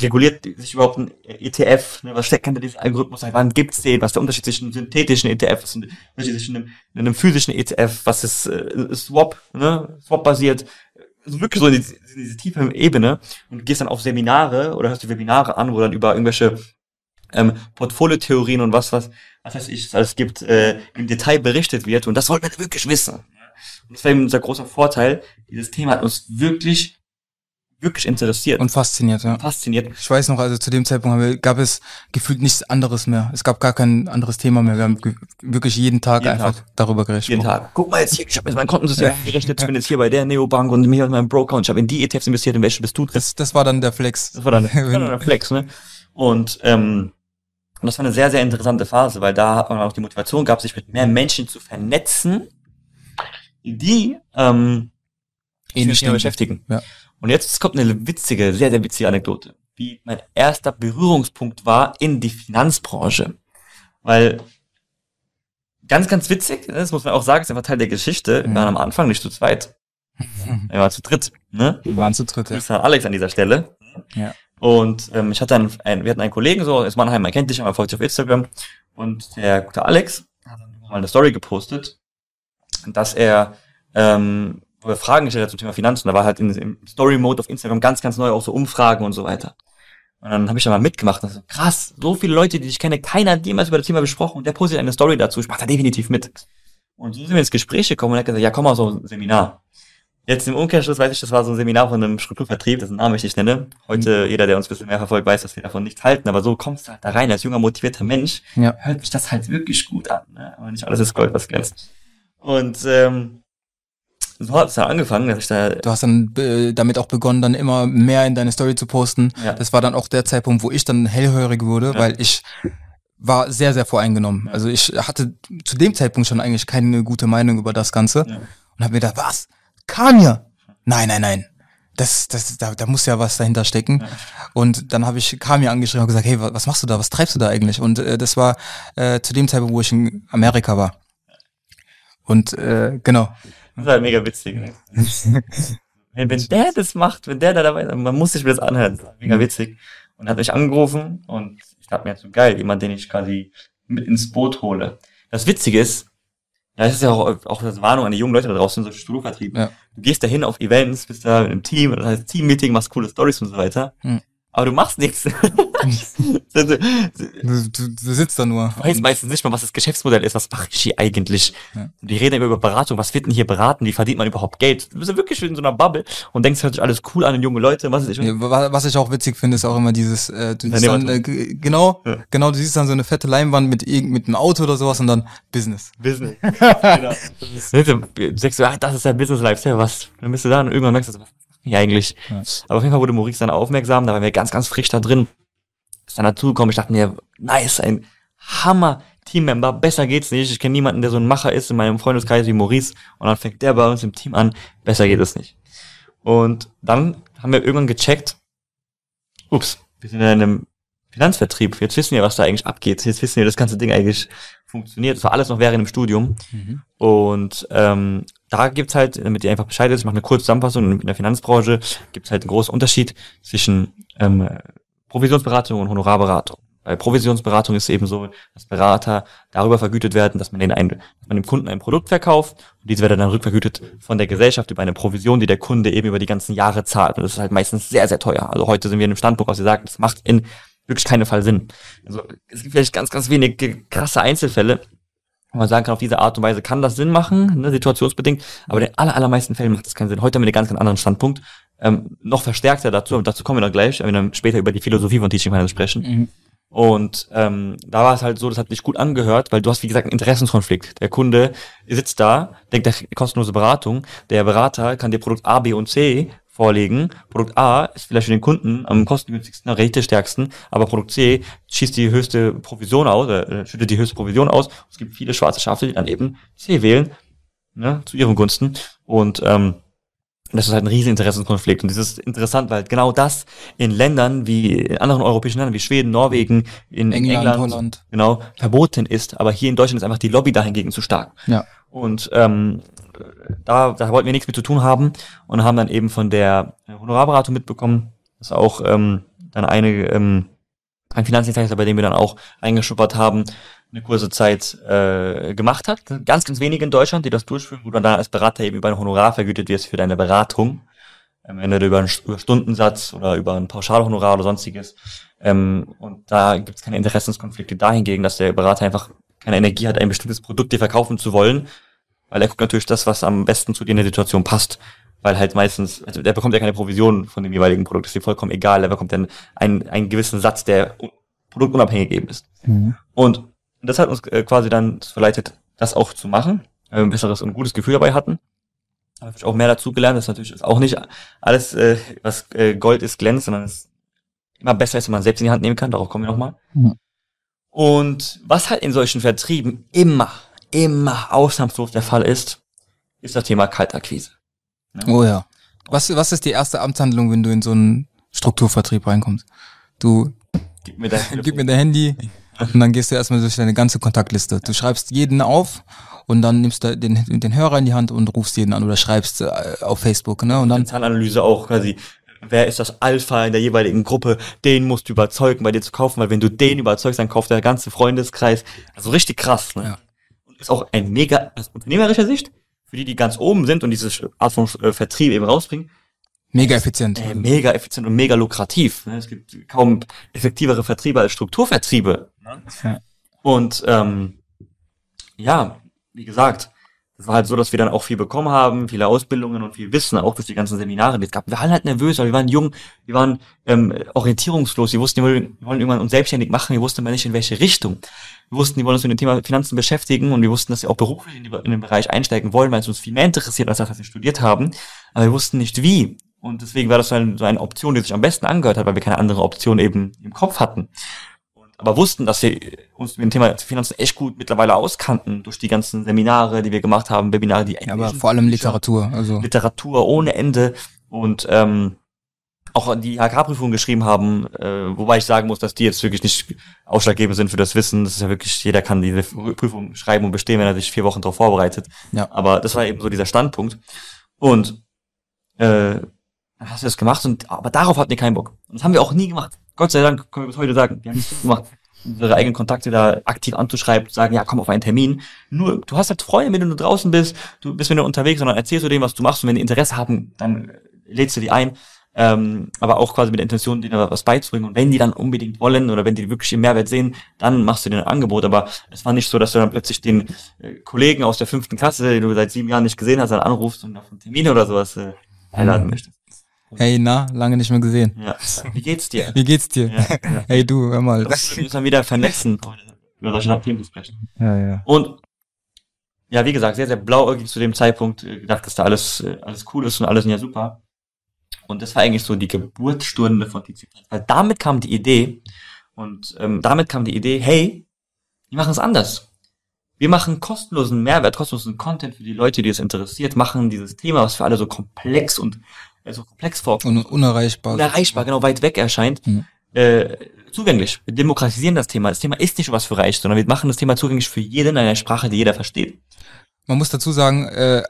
reguliert sich überhaupt ein ETF? Ne? Was steckt hinter diesem Algorithmus? Wann gibt's den? Was ist der Unterschied zwischen einem synthetischen ETF, was zwischen einem, einem physischen ETF? Was ist äh, Swap? Ne? Swap-basiert? Also wirklich so in diese, in diese tiefe Ebene und gehst dann auf Seminare oder hörst du Webinare an, wo dann über irgendwelche ähm, Portfoliotheorien und was, was, was weiß ich, es alles gibt, äh, im Detail berichtet wird. Und das wollten wir wirklich wissen. Und das war eben unser großer Vorteil. Dieses Thema hat uns wirklich wirklich interessiert. Und fasziniert, ja. Fasziniert. Ich weiß noch, also zu dem Zeitpunkt wir, gab es gefühlt nichts anderes mehr. Es gab gar kein anderes Thema mehr. Wir haben wirklich jeden Tag jeden einfach Tag. darüber geredet. Jeden Tag. Guck mal jetzt hier, ich habe jetzt mein Kontensystem ja. gerechnet, ich bin jetzt hier bei der Neobank und mir meinem Broker und ich habe in die ETFs investiert, in welche bist du drin? Das, das war dann der Flex. Das war dann, *laughs* das war dann der Flex, ne? Und ähm, und das war eine sehr, sehr interessante Phase, weil da hat man auch die Motivation gehabt, sich mit mehr Menschen zu vernetzen, die ähm, ähnlich beschäftigen. Ja. Und jetzt kommt eine witzige, sehr, sehr witzige Anekdote, wie mein erster Berührungspunkt war in die Finanzbranche. Weil ganz, ganz witzig, ne, das muss man auch sagen, ist einfach Teil der Geschichte. Wir waren am Anfang nicht zu zweit. *laughs* Wir waren zu dritt. Ne? Wir waren zu dritt, ja. Alex an dieser Stelle. Ja. Und ähm, ich hatte dann, ein, wir hatten einen Kollegen so, ist Mannheim, man kennt dich, aber folgt sich auf Instagram. Und der gute Alex hat dann mal eine Story gepostet, dass er ähm, wo er Fragen gestellt hat zum Thema Finanzen. Da war halt in, im Story-Mode auf Instagram ganz, ganz neu auch so Umfragen und so weiter. Und dann habe ich da mal mitgemacht. Und so, krass, so viele Leute, die ich kenne, keiner hat jemals über das Thema besprochen und der postet eine Story dazu. Ich mach da definitiv mit. Und so sind wir ins Gespräch gekommen und er hat gesagt, ja, komm mal so ein Seminar. Jetzt im Umkehrschluss weiß ich, das war so ein Seminar von einem Strukturvertrieb, das ist ein Name, ich nicht nenne. Heute, mhm. jeder, der uns ein bisschen mehr verfolgt, weiß, dass wir davon nichts halten, aber so kommst du halt da rein als junger, motivierter Mensch, ja. hört sich das halt wirklich gut an. Ne? Aber nicht alles ist Gold, was glänzt. Und ähm, so hat es dann angefangen, dass ich da. Du hast dann äh, damit auch begonnen, dann immer mehr in deine Story zu posten. Ja. Das war dann auch der Zeitpunkt, wo ich dann hellhörig wurde, ja. weil ich war sehr, sehr voreingenommen. Ja. Also ich hatte zu dem Zeitpunkt schon eigentlich keine gute Meinung über das Ganze und habe mir gedacht, was? Kanye? Nein, nein, nein. Das, das, da, da muss ja was dahinter stecken. Und dann habe ich Kami angeschrieben und gesagt, hey, was machst du da? Was treibst du da eigentlich? Und äh, das war äh, zu dem Zeitpunkt, wo ich in Amerika war. Und äh, genau. Das ist halt mega witzig. Ne? wenn, wenn der das macht, wenn der da dabei ist, man muss sich das anhören. Das mega witzig. Und hat mich angerufen und ich dachte mir, so geil, jemand, den ich quasi mit ins Boot hole. Das Witzige ist, ja, das ist ja auch, auch das Warnung an die jungen Leute da draußen, so Strukturvertrieb. Ja. Du gehst da hin auf Events, bist da mit einem Team, das heißt Teammeeting, machst coole Stories und so weiter. Hm. Aber du machst nichts. *laughs* du, du, du, sitzt da nur. Du weißt meistens nicht mal, was das Geschäftsmodell ist. Was mache ich hier eigentlich? Ja. Die reden immer über Beratung. Was wird denn hier beraten? Wie verdient man überhaupt Geld? Du bist ja wirklich in so einer Bubble und denkst, hört sich alles cool an, junge Leute. Was, ich, ja, was ich auch witzig finde, ist auch immer dieses, äh, du siehst dann, äh, genau, ja. genau, du siehst dann so eine fette Leinwand mit mit einem Auto oder sowas und dann Business. Business. *laughs* genau. Du denkst du, ah, das ist der Business Lifestyle. Was? Dann bist du da und irgendwann merkst du, was ja, eigentlich. Ja. Aber auf jeden Fall wurde Maurice dann aufmerksam, da waren wir ganz, ganz frisch da drin. Ist dann dazugekommen, ich dachte mir, nice, ein Hammer Teammember, besser geht's nicht. Ich kenne niemanden, der so ein Macher ist in meinem Freundeskreis wie Maurice. Und dann fängt der bei uns im Team an, besser geht es nicht. Und dann haben wir irgendwann gecheckt, ups, wir sind in einem Finanzvertrieb. Jetzt wissen wir, was da eigentlich abgeht. Jetzt wissen wir, das ganze Ding eigentlich funktioniert. Das war alles noch während dem Studium. Mhm. Und ähm, da gibt's halt, damit ihr einfach Bescheid wisst, ich mache eine kurze Zusammenfassung, in der Finanzbranche gibt's halt einen großen Unterschied zwischen ähm, Provisionsberatung und Honorarberatung. Bei Provisionsberatung ist es eben so, dass Berater darüber vergütet werden, dass man, den ein, dass man dem Kunden ein Produkt verkauft und diese werden dann rückvergütet von der Gesellschaft über eine Provision, die der Kunde eben über die ganzen Jahre zahlt. Und das ist halt meistens sehr, sehr teuer. Also heute sind wir in einem Standpunkt, was ihr sagt, das macht in wirklich keinen Fall Sinn. Also es gibt vielleicht ganz, ganz wenige krasse Einzelfälle, wo man sagen kann, auf diese Art und Weise kann das Sinn machen, ne, situationsbedingt, aber in den aller, allermeisten Fällen macht das keinen Sinn. Heute haben wir einen ganz, ganz anderen Standpunkt, ähm, noch verstärkter dazu, aber dazu kommen wir noch gleich, wenn wir dann später über die Philosophie von Teaching Finance sprechen. Mhm. Und ähm, da war es halt so, das hat sich gut angehört, weil du hast, wie gesagt, einen Interessenskonflikt. Der Kunde sitzt da, denkt, der kostenlose Beratung, der Berater kann dir Produkt A, B und C vorlegen. Produkt A ist vielleicht für den Kunden am kostengünstigsten, am stärksten, aber Produkt C schießt die höchste Provision aus, äh, schüttet die höchste Provision aus. Es gibt viele schwarze Schafe, die dann eben C wählen, ne, zu ihren Gunsten. Und ähm, das ist halt ein riesen Interessenkonflikt. Und das ist interessant, weil genau das in Ländern wie in anderen europäischen Ländern wie Schweden, Norwegen, in England, England, Holland. genau verboten ist. Aber hier in Deutschland ist einfach die Lobby dahingegen zu stark. Ja. Und ähm, da, da wollten wir nichts mit zu tun haben und haben dann eben von der Honorarberatung mitbekommen, dass auch ähm, dann eine ähm, ein Finanzdienstleister, bei dem wir dann auch eingeschuppert haben, eine kurze Zeit äh, gemacht hat. Ganz, ganz wenige in Deutschland, die das durchführen, wo dann als Berater eben über ein Honorar vergütet wirst für deine Beratung. Ähm, entweder über einen Stundensatz oder über ein Pauschalhonorar oder sonstiges. Ähm, und da gibt es keine Interessenskonflikte dahingegen, dass der Berater einfach keine Energie hat, ein bestimmtes Produkt dir verkaufen zu wollen, weil er guckt natürlich das, was am besten zu dir in der Situation passt. Weil halt meistens, also der bekommt ja keine Provision von dem jeweiligen Produkt, ist ihm vollkommen egal, er bekommt dann einen, einen gewissen Satz, der produktunabhängig eben ist. Mhm. Und das hat uns äh, quasi dann verleitet, das auch zu machen, weil wir ein besseres und gutes Gefühl dabei hatten. Da habe ich auch mehr dazu gelernt, dass natürlich auch nicht alles, äh, was äh, Gold ist, glänzt, sondern es immer besser ist, wenn man selbst in die Hand nehmen kann, darauf kommen wir nochmal. Mhm. Und was halt in solchen Vertrieben immer, immer ausnahmslos der Fall ist, ist das Thema Kaltakquise. Oh ja. Was, was ist die erste Amtshandlung, wenn du in so einen Strukturvertrieb reinkommst? Du Gib mir dein *laughs* gib mir dein Handy und dann gehst du erstmal durch deine ganze Kontaktliste. Du schreibst jeden auf und dann nimmst du den, den Hörer in die Hand und rufst jeden an oder schreibst äh, auf Facebook, ne? Und dann Zahlanalyse auch quasi. Wer ist das Alpha in der jeweiligen Gruppe? Den musst du überzeugen, bei dir zu kaufen, weil wenn du den überzeugst, dann kauft der ganze Freundeskreis. Also richtig krass, ne? Ja. Ist auch ein mega, aus unternehmerischer Sicht, für die, die ganz oben sind und diese Art von äh, Vertrieb eben rausbringen, mega effizient. äh, mega effizient und mega lukrativ. Ne? Es gibt kaum effektivere Vertriebe als Strukturvertriebe. Ne? Ja. Und ähm, ja, wie gesagt, es war halt so, dass wir dann auch viel bekommen haben, viele Ausbildungen und viel Wissen, auch durch die ganzen Seminare, die es gab. Wir waren halt nervös, weil wir waren jung, wir waren ähm, orientierungslos, wir wussten, wir wollen, irgendwann uns selbstständig machen, wir wussten aber nicht, in welche Richtung. Wir wussten, wir wollen uns mit dem Thema Finanzen beschäftigen und wir wussten, dass wir auch beruflich in, in den Bereich einsteigen wollen, weil es uns viel mehr interessiert, als das, was wir studiert haben. Aber wir wussten nicht wie. Und deswegen war das so, ein, so eine Option, die sich am besten angehört hat, weil wir keine andere Option eben im Kopf hatten. Aber wussten, dass wir uns mit dem Thema Finanzen echt gut mittlerweile auskannten durch die ganzen Seminare, die wir gemacht haben, Webinare, die Ja, aber vor allem Literatur. Also Literatur ohne Ende und ähm, auch die HK-Prüfung geschrieben haben, äh, wobei ich sagen muss, dass die jetzt wirklich nicht ausschlaggebend sind für das Wissen. Das ist ja wirklich, jeder kann diese Prüfung schreiben und bestehen, wenn er sich vier Wochen darauf vorbereitet. Ja. Aber das war eben so dieser Standpunkt. Und äh, dann hast du das gemacht und aber darauf hatten wir keinen Bock. Und das haben wir auch nie gemacht. Gott sei Dank können wir bis heute sagen, wir haben nichts *laughs* gemacht, unsere eigenen Kontakte da aktiv anzuschreiben, zu sagen, ja, komm auf einen Termin. Nur, du hast halt Freunde, wenn du draußen bist, du bist wieder unterwegs, sondern erzählst du dem, was du machst und wenn die Interesse haben, dann lädst du die ein. Ähm, aber auch quasi mit der Intention, denen was beizubringen. Und wenn die dann unbedingt wollen oder wenn die wirklich den Mehrwert sehen, dann machst du denen ein Angebot. Aber es war nicht so, dass du dann plötzlich den äh, Kollegen aus der fünften Klasse, den du seit sieben Jahren nicht gesehen hast, dann anrufst und auf einen Termin oder sowas äh, einladen möchtest. Hey, na, lange nicht mehr gesehen. Ja. Wie geht's dir? Wie geht's dir? Ja, ja. *laughs* Hey du, hör mal. Wir müssen dann wieder vernetzen, über solche Themen zu sprechen. Ja, ja. Und ja, wie gesagt, sehr, sehr blauäugig zu dem Zeitpunkt äh, gedacht, dass da alles, äh, alles cool ist und alles ja super. Und das war eigentlich so die Geburtsstunde von TC Weil damit kam die Idee und ähm, damit kam die Idee, hey, wir machen es anders. Wir machen kostenlosen Mehrwert, kostenlosen Content für die Leute, die es interessiert, machen dieses Thema, was für alle so komplex und äh, so komplex vorkommt, Un unerreichbar. unerreichbar, genau weit weg erscheint, Mhm. äh, zugänglich. Wir demokratisieren das Thema. Das Thema ist nicht was für Reich, sondern wir machen das Thema zugänglich für jeden in einer Sprache, die jeder versteht. Man muss dazu sagen, äh,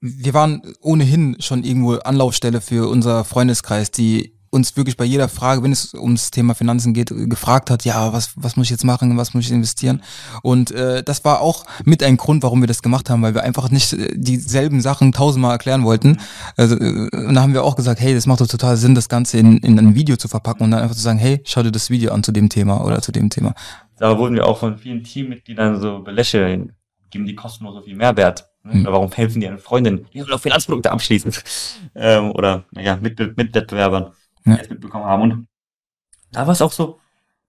wir waren ohnehin schon irgendwo Anlaufstelle für unser Freundeskreis, die uns wirklich bei jeder Frage, wenn es ums Thema Finanzen geht, gefragt hat, ja, was, was muss ich jetzt machen, was muss ich investieren? Und äh, das war auch mit ein Grund, warum wir das gemacht haben, weil wir einfach nicht äh, dieselben Sachen tausendmal erklären wollten. Also, äh, und da haben wir auch gesagt, hey, das macht doch total Sinn, das Ganze in, in ein Video zu verpacken und dann einfach zu sagen, hey, schau dir das Video an zu dem Thema oder zu dem Thema. Da wurden wir auch von vielen Teammitgliedern so belächelt, geben die kostenlos so viel Mehrwert. Ne? Hm. Oder warum helfen die einer Freundin? Die sollen auch Finanzprodukte abschließen. *laughs* ähm, oder, naja, mit, mit Wettbewerbern, Ja. das mitbekommen haben. Und da war es auch so,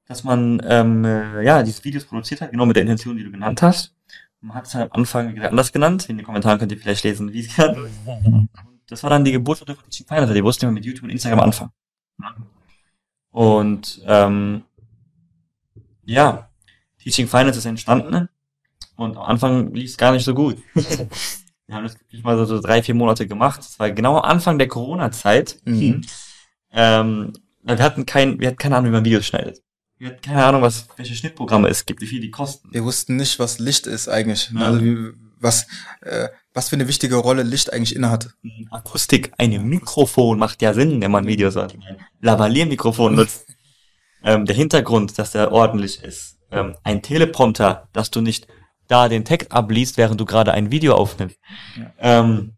dass man, ähm, äh, ja, diese Videos produziert hat, genau mit der Intention, die du genannt hast. Man hat es halt am Anfang anders genannt. In den Kommentaren könnt ihr vielleicht lesen, wie es genannt *laughs* Das war dann die Geburtsstunde von Teaching Finance. Die wussten wir mit YouTube und Instagram anfangen. Und ähm, ja, Teaching Finance ist entstanden und am Anfang lief es gar nicht so gut. *laughs* Wir haben das wirklich mal so, so drei, vier Monate gemacht. Das war genau am Anfang der Corona-Zeit. Mhm. Ähm, wir hatten kein, wir hatten keine Ahnung, wie man Videos schneidet. Wir hatten keine Ahnung, was, welche Schnittprogramme es gibt, wie viel die kosten. Wir wussten nicht, was Licht ist eigentlich. Ja. Also wie, was, äh, was für eine wichtige Rolle Licht eigentlich innehat. Akustik, ein Mikrofon macht ja Sinn, wenn man Videos hat. Ein Lavalier-Mikrofon nutzt. *laughs* ähm, der Hintergrund, dass der ordentlich ist. Ähm, ein Teleprompter, dass du nicht da den Text abliest, während du gerade ein Video aufnimmst. Ja. Ähm,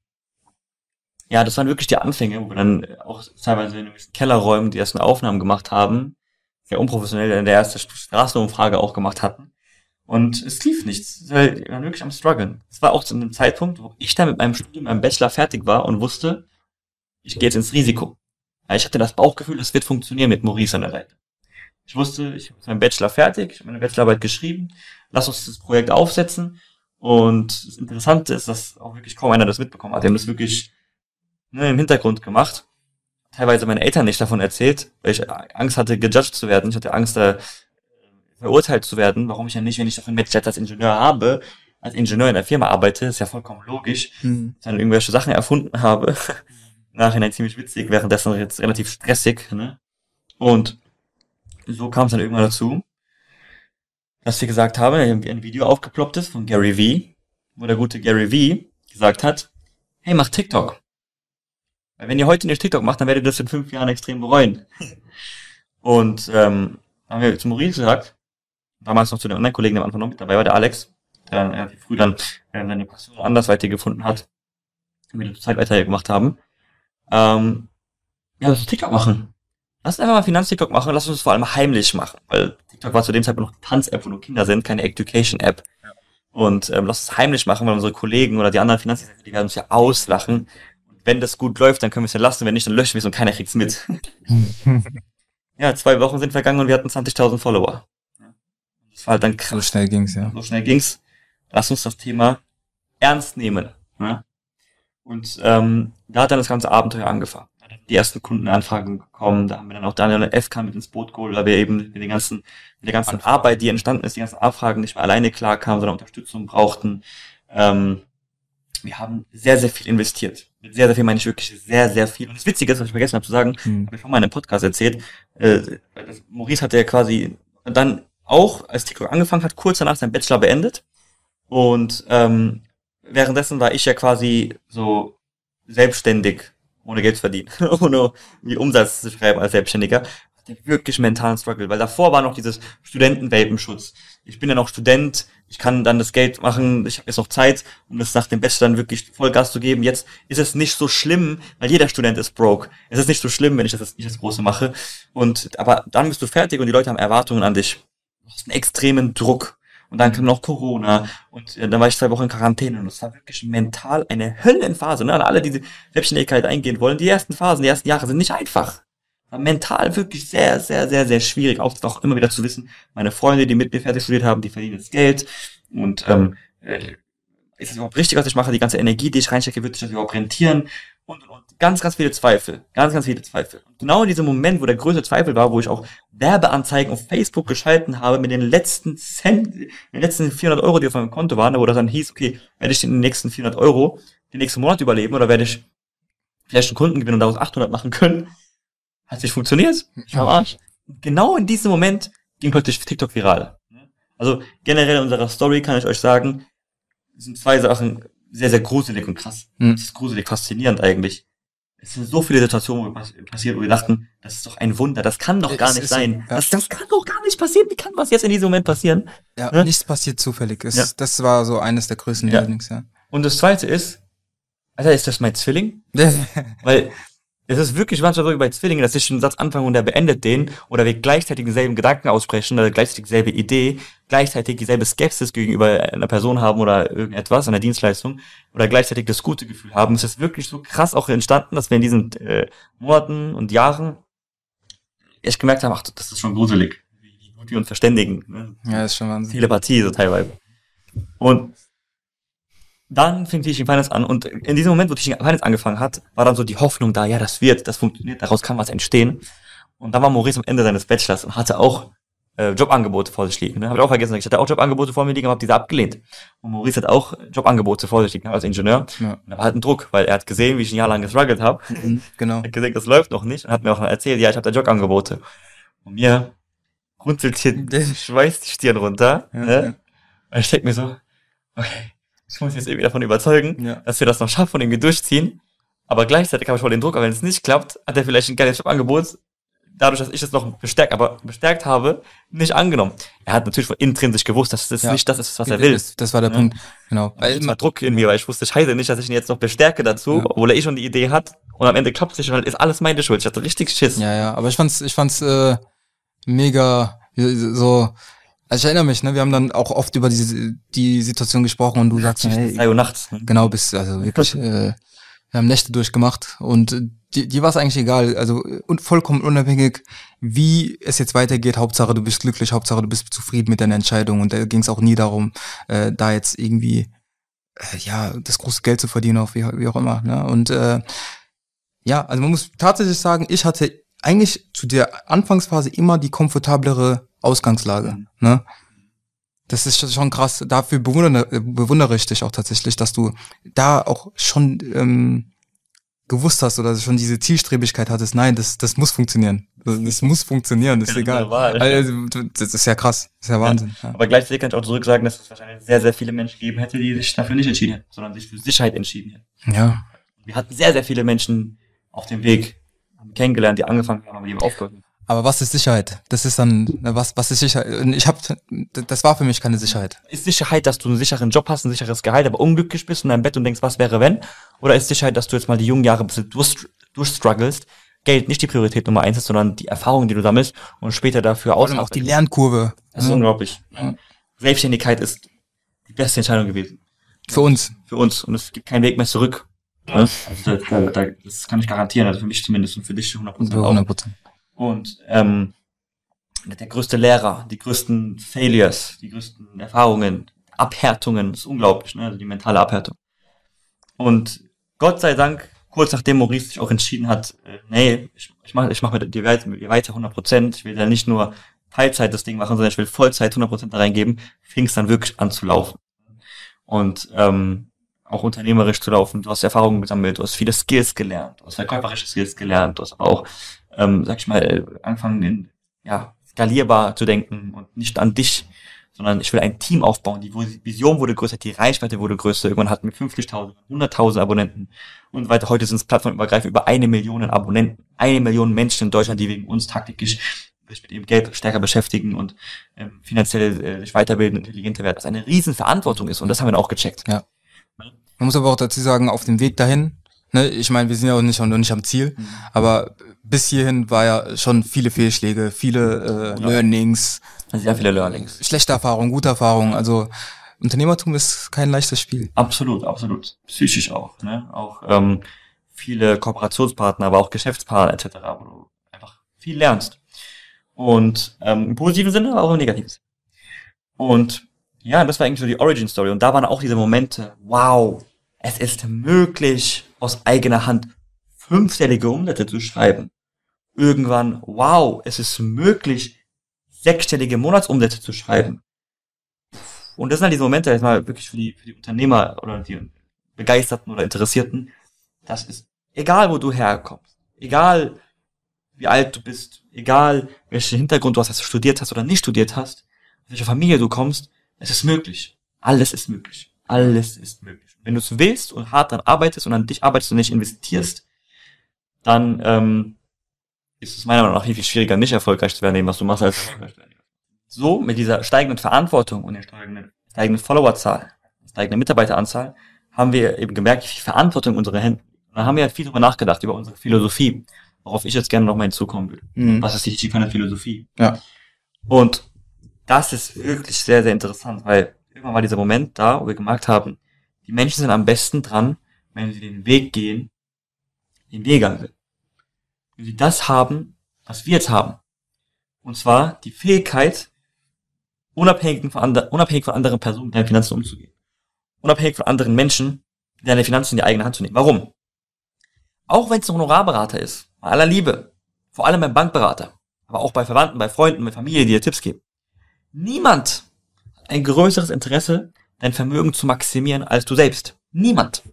ja, das waren wirklich die Anfänge, wo wir dann auch teilweise in den Kellerräumen die ersten Aufnahmen gemacht haben. Sehr unprofessionell, in der erste Straßenumfrage auch gemacht hatten. Und es lief nichts. weil Wir waren wirklich am struggeln. Es war auch zu einem Zeitpunkt, wo ich dann mit meinem Studium, meinem Bachelor fertig war und wusste, ich gehe jetzt ins Risiko. Ja, ich hatte das Bauchgefühl, es wird funktionieren mit Maurice an der Seite. Ich wusste, ich habe meinen Bachelor fertig, ich habe meine Bachelorarbeit geschrieben, lass uns das Projekt aufsetzen. Und das Interessante ist, dass auch wirklich kaum einer das mitbekommen hat. Die haben das wirklich ne, im Hintergrund gemacht. Teilweise meine Eltern nicht davon erzählt, weil ich Angst hatte, gejudged zu werden. Ich hatte Angst, da verurteilt zu werden. Warum ich ja nicht, wenn ich doch ein Bachelor als Ingenieur habe, als Ingenieur in der Firma arbeite, ist ja vollkommen logisch, Mhm. dann irgendwelche Sachen erfunden habe. *laughs* Nachhinein ziemlich witzig, währenddessen jetzt relativ stressig. Ne? Und so kam es dann irgendwann dazu, dass wir gesagt haben, ein Video aufgeploppt ist von Gary V, wo der gute Gary V gesagt hat, hey, mach TikTok. Weil wenn ihr heute nicht TikTok macht, dann werdet ihr das in fünf Jahren extrem bereuen. *laughs* Und ähm, haben wir zu Maurice gesagt, damals noch zu den anderen Kollegen, der am Anfang noch mit dabei war, der Alex, der dann relativ früh dann äh, seine Passion andersweitig gefunden hat, und wir die Zeit weitergemacht haben. Ähm, ja, lass uns TikTok machen. Lass uns einfach mal Finanz-TikTok machen, lass uns es vor allem heimlich machen, weil TikTok war zu dem Zeitpunkt noch eine Tanz-App, wo nur Kinder sind, keine Education-App. Und ähm, lass uns heimlich machen, weil unsere Kollegen oder die anderen Finanzdienstleister, die werden uns ja auslachen. Wenn das gut läuft, dann können wir es ja lassen, wenn nicht, dann löschen wir es und keiner kriegt's mit. *laughs* ja, zwei Wochen sind vergangen und wir hatten 20.000 Follower. Das war halt dann krass. So schnell ging's, ja. So schnell ging's. Lass uns das Thema ernst nehmen. Ne? Und ähm, da hat dann das ganze Abenteuer angefangen. Die ersten Kundenanfragen gekommen, da haben wir dann auch Daniel und FK mit ins Boot geholt, weil wir eben mit, den ganzen, mit der ganzen Arbeit, die entstanden ist, die ganzen Anfragen nicht mehr alleine klar kamen, sondern Unterstützung brauchten. Ähm, wir haben sehr, sehr viel investiert. Mit sehr, sehr viel meine ich wirklich sehr, sehr viel. Und das Witzige ist, was ich vergessen habe zu sagen, Mhm. habe ich schon mal in einem Podcast erzählt, äh, Maurice hatte ja quasi dann auch, als TikTok angefangen hat, kurz danach seinen Bachelor beendet. Und ähm, währenddessen war ich ja quasi so selbstständig, ohne Geld zu verdienen, *laughs* ohne Umsatz zu schreiben als Selbstständiger. Hatte wirklich mentalen Struggle, weil davor war noch dieses Studentenwelpenschutz. Ich bin ja noch Student, ich kann dann das Geld machen, ich habe jetzt noch Zeit, um das nach dem Bachelor dann wirklich Vollgas zu geben. Jetzt ist es nicht so schlimm, weil jeder Student ist broke. Es ist nicht so schlimm, wenn ich das nicht das Große mache. Und aber dann bist du fertig und die Leute haben Erwartungen an dich. Du hast einen extremen Druck. Und dann kam noch Corona und äh, dann war ich zwei Wochen in Quarantäne und es war wirklich mental eine Höllenphase. Ne? Alle, die die Selbstständigkeit eingehen wollen, die ersten Phasen, die ersten Jahre sind nicht einfach. Mental wirklich sehr, sehr, sehr, sehr schwierig, auch, auch immer wieder zu wissen, meine Freunde, die mit mir fertig studiert haben, die verdienen jetzt Geld und ähm, äh, ist es überhaupt richtig, was ich mache? Die ganze Energie, die ich reinstecke, wird sich das überhaupt rentieren? Und, und, und ganz, ganz viele Zweifel. Ganz, ganz viele Zweifel. Und genau in diesem Moment, wo der größte Zweifel war, wo ich auch Werbeanzeigen auf Facebook geschalten habe mit den letzten Cent, den letzten 400 Euro, die auf meinem Konto waren, wo das dann hieß, okay, werde ich den nächsten 400 Euro den nächsten Monat überleben oder werde ich vielleicht einen Kunden gewinnen und daraus 800 machen können? Hat nicht funktioniert. Ich am Arsch. Genau in diesem Moment ging plötzlich TikTok viral. Also generell in unserer Story kann ich euch sagen, es sind zwei Sachen sehr, sehr gruselig und krass. Hm. Es ist gruselig, faszinierend eigentlich. Es sind so viele Situationen wo pass- passiert, wo wir dachten, das ist doch ein Wunder, das kann doch gar Es nicht sein. ja. Das, das kann doch gar nicht passieren. Wie kann was jetzt in diesem Moment passieren? Ja, Ne? nichts passiert zufällig. Es, Ja. Das war so eines der größten Ja. Learnings, ja. Und das zweite ist, Alter, ist das mein Zwilling? *laughs* Weil es ist wirklich manchmal so wie bei Zwillingen, dass ich einen Satz anfange und der beendet den oder wir gleichzeitig denselben Gedanken aussprechen oder gleichzeitig dieselbe Idee, gleichzeitig dieselbe Skepsis gegenüber einer Person haben oder irgendetwas, einer Dienstleistung oder gleichzeitig das gute Gefühl haben. Es ist wirklich so krass auch entstanden, dass wir in diesen äh, Monaten und Jahren echt gemerkt haben, ach, das ist schon gruselig, wie gut wir uns verständigen. Ne? ja, ist schon Wahnsinn. Telepathie so teilweise. Und dann fing Teaching Finance an und in diesem Moment, wo Teaching Finance angefangen hat, war dann so die Hoffnung da, ja, das wird, das funktioniert, daraus kann was entstehen. Und dann war Maurice am Ende seines Bachelors und hatte auch äh, Jobangebote vor sich liegen. Ne? Habe ich auch vergessen. Ich hatte auch Jobangebote vor mir liegen, aber habe diese abgelehnt. Und Maurice hat auch Jobangebote vor sich liegen als Ingenieur. Ja. Und da war halt ein Druck, weil er hat gesehen, wie ich ein Jahr lang gestruggelt habe. Mhm, genau. Er hat gesehen, das läuft noch nicht und hat mir auch erzählt, ja, ich habe da Jobangebote. Und mir runzelt hier schweißt die Stirn runter. Ja, ne? ja. Und ich denke mir so, okay, ich muss mich jetzt irgendwie davon überzeugen, Ja. dass wir das noch schaffen und irgendwie durchziehen. Aber gleichzeitig habe ich voll den Druck, aber wenn es nicht klappt, hat er vielleicht ein geiles Jobangebot, dadurch, dass ich es noch bestärkt, aber bestärkt habe, nicht angenommen. Er hat natürlich von intrinsisch gewusst, dass das Ja. nicht das ist, was er will. Das, das war der Ja. Punkt. Genau. Weil es war Druck in mir, weil ich wusste, scheiße nicht, dass ich ihn jetzt noch bestärke dazu, Ja. obwohl er eh schon die Idee hat. Und am Ende klappt es nicht und dann ist alles meine Schuld. Ich hatte richtig Schiss. ja, ja, aber ich fand's, ich fand's äh, mega so. Also ich erinnere mich, ne, wir haben dann auch oft über diese die Situation gesprochen und du sagst, hey, Drei Uhr nachts. ne? genau, bis also wirklich, äh, wir haben Nächte durchgemacht und die, die war es eigentlich egal, also und vollkommen unabhängig, wie es jetzt weitergeht. Hauptsache du bist glücklich, Hauptsache du bist zufrieden mit deiner Entscheidung und da ging es auch nie darum, äh, da jetzt irgendwie äh, ja das große Geld zu verdienen, auf wie, wie auch immer. Ne? Und äh, ja, also man muss tatsächlich sagen, ich hatte eigentlich zu der Anfangsphase immer die komfortablere Ausgangslage. Mhm. Ne? Das ist schon krass. Dafür bewundere, bewundere ich dich auch tatsächlich, dass du da auch schon ähm, gewusst hast oder schon diese Zielstrebigkeit hattest. Nein, das, das muss funktionieren. Das, das muss funktionieren, das ist egal. Also, das ist ja krass. Das ist ja Wahnsinn. Ja. Aber gleichzeitig kann ich auch zurück sagen, dass es wahrscheinlich sehr, sehr viele Menschen geben hätte, die sich dafür nicht entschieden hätten, sondern sich für Sicherheit entschieden hätten. ja. Wir hatten sehr, sehr viele Menschen auf dem Weg kennengelernt, die angefangen haben, aber die haben aufgehört. Aber was ist Sicherheit? Das ist dann, na, was, was ist Sicherheit? Ich hab, das war für mich keine Sicherheit. Ist Sicherheit, dass du einen sicheren Job hast, ein sicheres Gehalt, aber unglücklich bist in deinem Bett und denkst, was wäre wenn? Oder ist Sicherheit, dass du jetzt mal die jungen Jahre ein bisschen durch, durchstruggelst, Geld nicht die Priorität Nummer eins ist, sondern die Erfahrung, die du sammelst und später dafür allem auch die? Lernkurve. Das ist ne? unglaublich. Ja. Selbstständigkeit ist die beste Entscheidung gewesen. Für uns. Für uns. Und es gibt keinen Weg mehr zurück. Ne? Also da, da, da, das kann ich garantieren, also für mich zumindest und für dich 100% Für auch. 100 Prozent. Und ähm, der größte Lehrer, die größten Failures, die größten Erfahrungen, Abhärtungen, ist unglaublich, ne? also die mentale Abhärtung. Und Gott sei Dank, kurz nachdem Maurice sich auch entschieden hat, äh, nee, ich, ich mache ich mach mit dir weiter, mit dir weiter 100%, ich will ja nicht nur Teilzeit das Ding machen, sondern ich will Vollzeit 100% da reingeben, fing es dann wirklich an zu laufen. Und ähm, auch unternehmerisch zu laufen, du hast Erfahrungen gesammelt, du hast viele Skills gelernt, du hast verkäuferische Skills gelernt, du hast aber auch, ähm, sag ich mal, angefangen in, ja, skalierbar zu denken und nicht an dich, sondern ich will ein Team aufbauen. Die Vision wurde größer, die Reichweite wurde größer. Irgendwann hatten wir 50.000, 100.000 Abonnenten und weiter. Heute sind es plattformübergreifend über eine Million Abonnenten, eine Million Menschen in Deutschland, die wegen uns tagtäglich sich mit ihrem Geld stärker beschäftigen und ähm, finanziell äh, sich weiterbilden, intelligenter werden, was eine riesen Verantwortung ist. Und das haben wir dann auch gecheckt. Ja. Man muss aber auch dazu sagen, auf dem Weg dahin, ne, ich meine, wir sind ja auch nicht, noch nicht am Ziel, Mhm. aber bis hierhin war ja schon viele Fehlschläge, viele äh, Learnings, sehr viele Learnings. schlechte Erfahrungen, gute Erfahrungen. Also Unternehmertum ist kein leichtes Spiel. Absolut, absolut. Psychisch auch, ne? Auch ähm, viele Kooperationspartner, aber auch Geschäftspartner etc., wo du einfach viel lernst. Und ähm, im positiven Sinne, aber auch im negativen Sinne. Und ja, das war eigentlich so die Origin Story. Und da waren auch diese Momente, wow, es ist möglich, aus eigener Hand fünfstellige Umsätze zu schreiben. Irgendwann, wow, es ist möglich, sechsstellige Monatsumsätze zu schreiben. Und das sind halt diese Momente, jetzt mal wirklich für die, für die Unternehmer oder die Begeisterten oder Interessierten. Das ist egal, wo du herkommst. Egal, wie alt du bist. Egal, welchen Hintergrund du hast, dass du studiert hast oder nicht studiert hast. Aus welcher Familie du kommst. Es ist möglich. Alles ist möglich. Alles ist möglich. Wenn du es willst und hart daran arbeitest und an dich arbeitest und nicht investierst, dann ähm, ist es meiner Meinung nach viel, viel schwieriger, nicht erfolgreich zu werden, in dem, was du machst, als erfolgreich zu werden. So, mit dieser steigenden Verantwortung und der steigenden, steigenden Followerzahl, steigenden Mitarbeiteranzahl, haben wir eben gemerkt, wie viel Verantwortung in unsere Hände. Und da haben wir halt viel darüber nachgedacht, über unsere Philosophie, worauf ich jetzt gerne nochmal hinzukommen will. Mhm. Was ist die Chicana Philosophie? Ja. Und das ist wirklich sehr, sehr interessant, weil irgendwann war dieser Moment da, wo wir gemerkt haben, die Menschen sind am besten dran, wenn sie den Weg gehen, den wir gegangen sind. Wenn sie das haben, was wir jetzt haben. Und zwar die Fähigkeit, unabhängig von, ander, unabhängig von anderen Personen mit deinen Finanzen umzugehen. Unabhängig von anderen Menschen, deine Finanzen in die eigene Hand zu nehmen. Warum? Auch wenn es ein Honorarberater ist, bei aller Liebe, vor allem ein Bankberater, aber auch bei Verwandten, bei Freunden, bei Familie, die dir Tipps geben. Niemand hat ein größeres Interesse, dein Vermögen zu maximieren als du selbst. Niemand.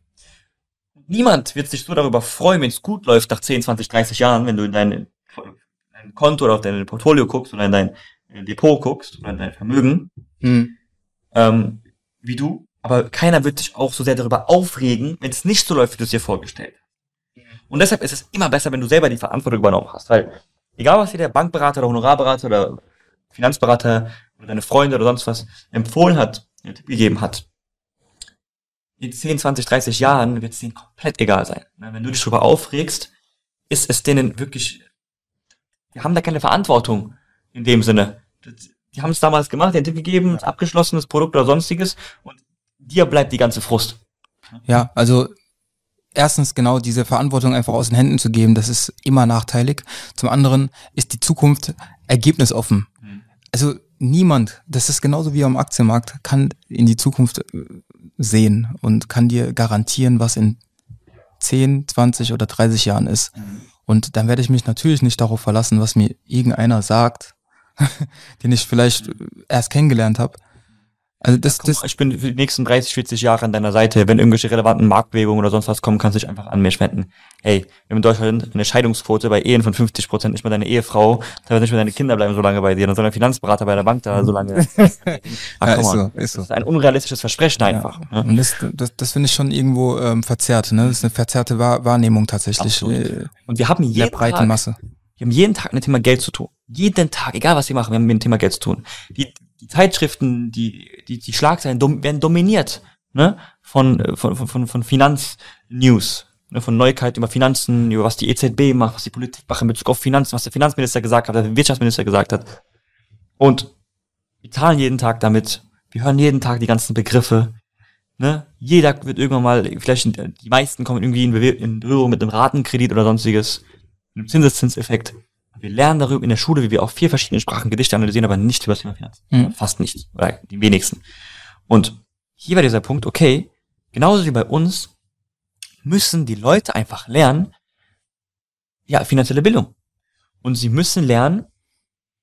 Niemand wird sich so darüber freuen, wenn es gut läuft nach 10, 20, 30 Jahren, wenn du in dein, dein Konto oder auf dein Portfolio guckst oder in dein Depot guckst oder in dein Vermögen, hm. ähm, wie du. Aber keiner wird sich auch so sehr darüber aufregen, wenn es nicht so läuft, wie du es dir vorgestellt hast. Und deshalb ist es immer besser, wenn du selber die Verantwortung übernommen hast, weil egal was dir der Bankberater oder Honorarberater oder Finanzberater oder deine Freunde oder sonst was empfohlen hat, einen Tipp gegeben hat, in 10, 20, 30 Jahren wird es denen komplett egal sein. Wenn du dich darüber aufregst, ist es denen wirklich, die haben da keine Verantwortung in dem Sinne. Die haben es damals gemacht, den Tipp gegeben, abgeschlossenes Produkt oder sonstiges und dir bleibt die ganze Frust. Ja, also erstens genau diese Verantwortung einfach aus den Händen zu geben, das ist immer nachteilig. Zum anderen ist die Zukunft ergebnisoffen. Mhm. Also niemand, das ist genauso wie am Aktienmarkt, kann in die Zukunft äh, sehen und kann dir garantieren, was in 10, 20 oder 30 Jahren ist. Mhm. Und dann werde ich mich natürlich nicht darauf verlassen, was mir irgendeiner sagt, *laughs* den ich vielleicht erst kennengelernt habe, also das, das, ich bin für die nächsten 30, 40 Jahre an deiner Seite. Wenn irgendwelche relevanten Marktbewegungen oder sonst was kommen, kannst du dich einfach an mir spenden. Hey, wir haben in Deutschland eine Scheidungsquote bei Ehen von 50 Prozent. Nicht mal deine Ehefrau, teilweise nicht mal deine Kinder bleiben so lange bei dir, dann soll ein Finanzberater bei der Bank da so lange. *laughs* Ach, ja, ist so, ist so. Das ist ein unrealistisches Versprechen einfach. Ja. Ne? Und das, das, das finde ich schon irgendwo ähm, verzerrt. Ne? Das ist eine verzerrte Wahr Wahrnehmung tatsächlich. Äh, Und wir haben jeden breiten Tag, Masse. Wir haben jeden Tag mit dem Thema Geld zu tun. Jeden Tag, egal was wir machen, wir haben mit dem Thema Geld zu tun. Die, die Zeitschriften, die, die, die Schlagzeilen dom werden dominiert ne? von, von, von, von Finanznews, ne? von Neuigkeiten über Finanzen, über was die EZB macht, was die Politik macht in Bezug auf Finanzen, was der Finanzminister gesagt hat, der Wirtschaftsminister gesagt hat. Und wir zahlen jeden Tag damit, wir hören jeden Tag die ganzen Begriffe. Ne? Jeder wird irgendwann mal, vielleicht die meisten kommen irgendwie in, Berührung mit einem Ratenkredit oder sonstiges, einem Zinseszinseffekt. Wir lernen darüber in der Schule, wie wir auf vier verschiedenen Sprachen Gedichte analysieren, aber nicht über das Thema Finanzen. Mhm. Fast nicht. Oder die wenigsten. Und hier war dieser Punkt, okay, genauso wie bei uns müssen die Leute einfach lernen, ja, finanzielle Bildung. Und sie müssen lernen,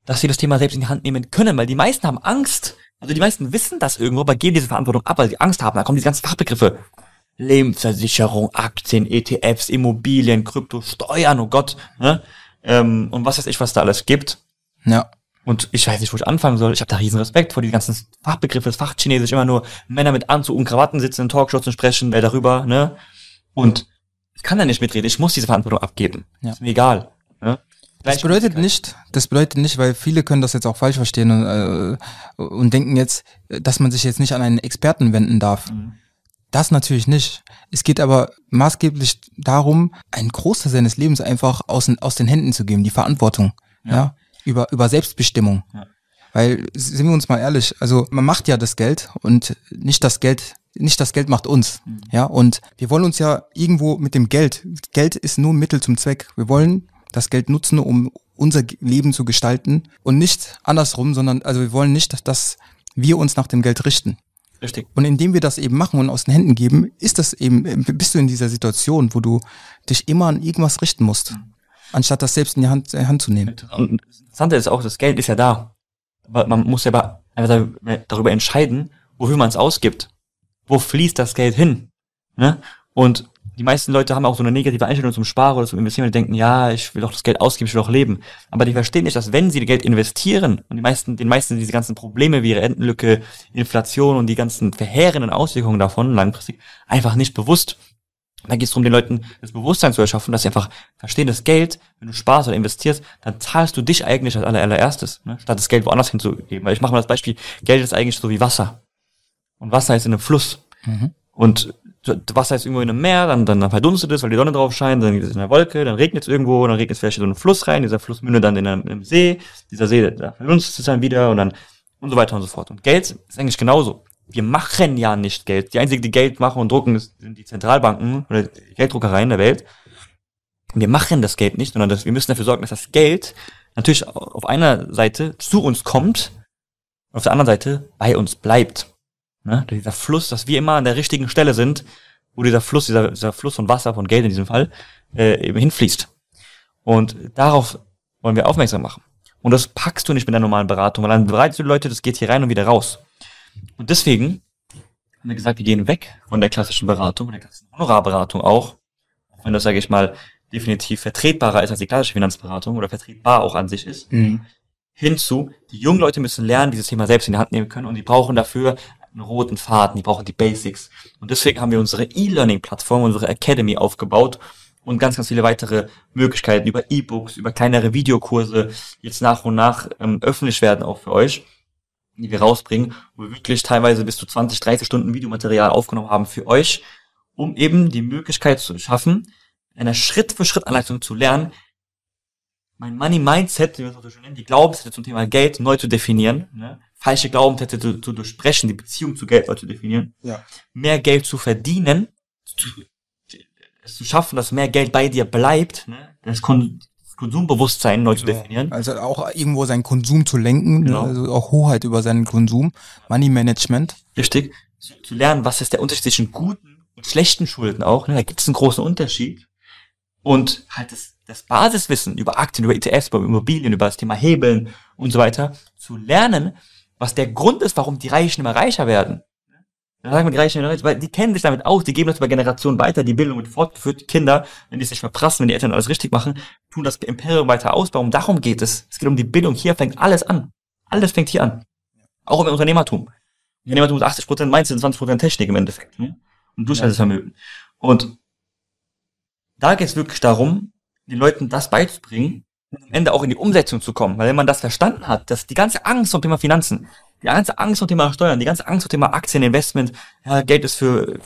dass sie das Thema selbst in die Hand nehmen können, weil die meisten haben Angst. Also die meisten wissen das irgendwo, aber geben diese Verantwortung ab, weil sie Angst haben. Da kommen diese ganzen Fachbegriffe. Lebensversicherung, Aktien, ETFs, Immobilien, Krypto, Steuern, oh Gott. Ne? Ähm, und was weiß ich, was da alles gibt. Ja. Und ich weiß nicht, wo ich anfangen soll. Ich habe da riesen Respekt vor die ganzen Fachbegriffe, das Fachchinesisch, immer nur Männer mit Anzug und Krawatten sitzen in Talkshows und sprechen wer darüber, ne? Und ich kann da nicht mitreden, ich muss diese Verantwortung abgeben. Ja. Ist mir egal. Ne? Das bedeutet nicht, das bedeutet nicht, weil viele können das jetzt auch falsch verstehen und, äh, und denken jetzt, dass man sich jetzt nicht an einen Experten wenden darf. Mhm. Das natürlich nicht. Es geht aber maßgeblich darum, einen Großteil seines Lebens einfach aus, aus den Händen zu geben, die Verantwortung, ja, ja über, über Selbstbestimmung. Ja. Weil, sind wir uns mal ehrlich, also man macht ja das Geld und nicht das Geld, nicht das Geld macht uns. Mhm. Ja, und wir wollen uns ja irgendwo mit dem Geld, Geld ist nur ein Mittel zum Zweck. Wir wollen das Geld nutzen, um unser Leben zu gestalten und nicht andersrum, sondern, also wir wollen nicht, dass wir uns nach dem Geld richten. Richtig. Und indem wir das eben machen und aus den Händen geben, ist das eben, bist du in dieser Situation, wo du dich immer an irgendwas richten musst, mhm. anstatt das selbst in die Hand, die Hand zu nehmen. Und das Interessante ist auch, das Geld ist ja da. Aber man muss ja einfach darüber entscheiden, wofür man es ausgibt. Wo fließt das Geld hin? Ne? Und die meisten Leute haben auch so eine negative Einstellung zum Sparen oder zum Investieren und denken, ja, ich will doch das Geld ausgeben, ich will doch leben. Aber die verstehen nicht, dass wenn sie Geld investieren und die meisten, den meisten diese ganzen Probleme wie Rentenlücke, Inflation und die ganzen verheerenden Auswirkungen davon langfristig einfach nicht bewusst. Da geht es darum, den Leuten das Bewusstsein zu erschaffen, dass sie einfach verstehen, das Geld, wenn du sparst oder investierst, dann zahlst du dich eigentlich als allererstes, ne? statt das Geld woanders hinzugeben. Weil ich mache mal das Beispiel, Geld ist eigentlich so wie Wasser. Und Wasser ist in einem Fluss. Mhm. Und Wasser ist irgendwo in einem Meer, dann, dann verdunstet es, weil die Sonne drauf scheint, dann ist es in der Wolke, dann regnet es irgendwo, dann regnet es vielleicht in so einen Fluss rein, dieser Fluss mündet dann in einem See, dieser See, da verdunstet es dann wieder und dann und so weiter und so fort. Und Geld ist eigentlich genauso. Wir machen ja nicht Geld. Die einzigen, die Geld machen und drucken, sind die Zentralbanken oder die Gelddruckereien der Welt. Wir machen das Geld nicht, sondern das, wir müssen dafür sorgen, dass das Geld natürlich auf einer Seite zu uns kommt, auf der anderen Seite bei uns bleibt. Ne? Dieser Fluss, dass wir immer an der richtigen Stelle sind, wo dieser Fluss, dieser, dieser Fluss von Wasser, von Geld in diesem Fall, äh, eben hinfließt. Und darauf wollen wir aufmerksam machen. Und das packst du nicht mit der normalen Beratung, weil dann bereitest du die Leute, das geht hier rein und wieder raus. Und deswegen haben wir gesagt, wir gehen weg von der klassischen Beratung, von der klassischen Honorarberatung auch. Wenn das, sage ich mal, definitiv vertretbarer ist als die klassische Finanzberatung oder vertretbar auch an sich ist. Mhm. Hinzu, die jungen Leute müssen lernen, dieses Thema selbst in die Hand nehmen können und die brauchen dafür einen roten Faden, die brauchen die Basics. Und deswegen haben wir unsere E-Learning-Plattform, unsere Academy aufgebaut und ganz, ganz viele weitere Möglichkeiten über E-Books, über kleinere Videokurse jetzt nach und nach ähm, öffentlich werden auch für euch, die wir rausbringen, wo wir wirklich teilweise bis zu 20, 30 Stunden Videomaterial aufgenommen haben für euch, um eben die Möglichkeit zu schaffen, einer Schritt-für-Schritt-Anleitung zu lernen, mein Money-Mindset, wie wir es auch so schön nennen, die Glaubenssätze zum Thema Geld neu zu definieren, ne? Falsche Glaubenssätze zu, zu durchbrechen, die Beziehung zu Geld neu zu definieren, Ja. mehr Geld zu verdienen, zu, es zu schaffen, dass mehr Geld bei dir bleibt, ne? das, Kon Konsumbewusstsein neu zu definieren. Also auch irgendwo seinen Konsum zu lenken? Genau. also auch Hoheit über seinen Konsum, Money Management. Richtig. Zu, zu lernen, was ist der Unterschied zwischen guten und schlechten Schulden auch. Ne? Da gibt es einen großen Unterschied. Und halt das, das Basiswissen über Aktien, über ETFs, über Immobilien, über das Thema Hebeln und so weiter, zu lernen, was der Grund ist, warum die Reichen immer reicher werden. Da sagen wir die Reichen immer reicher, weil die kennen sich damit aus, die geben das über Generationen weiter, die Bildung wird fortgeführt, die Kinder, wenn die es nicht verprassen, wenn die Eltern alles richtig machen, tun das Imperium weiter ausbauen. Darum geht es. Es geht um die Bildung. Hier fängt alles an. Alles fängt hier an. Auch im Unternehmertum. Unternehmertum ist 80% Mindset und 20% Technik im Endeffekt. Ne? Und Durchhaltevermögen. Und da geht es wirklich darum, den Leuten das beizubringen am Ende auch in die Umsetzung zu kommen. Weil wenn man das verstanden hat, dass die ganze Angst zum Thema Finanzen, die ganze Angst zum Thema Steuern, die ganze Angst zum Thema Aktien, Investment, ja, Geld ist für,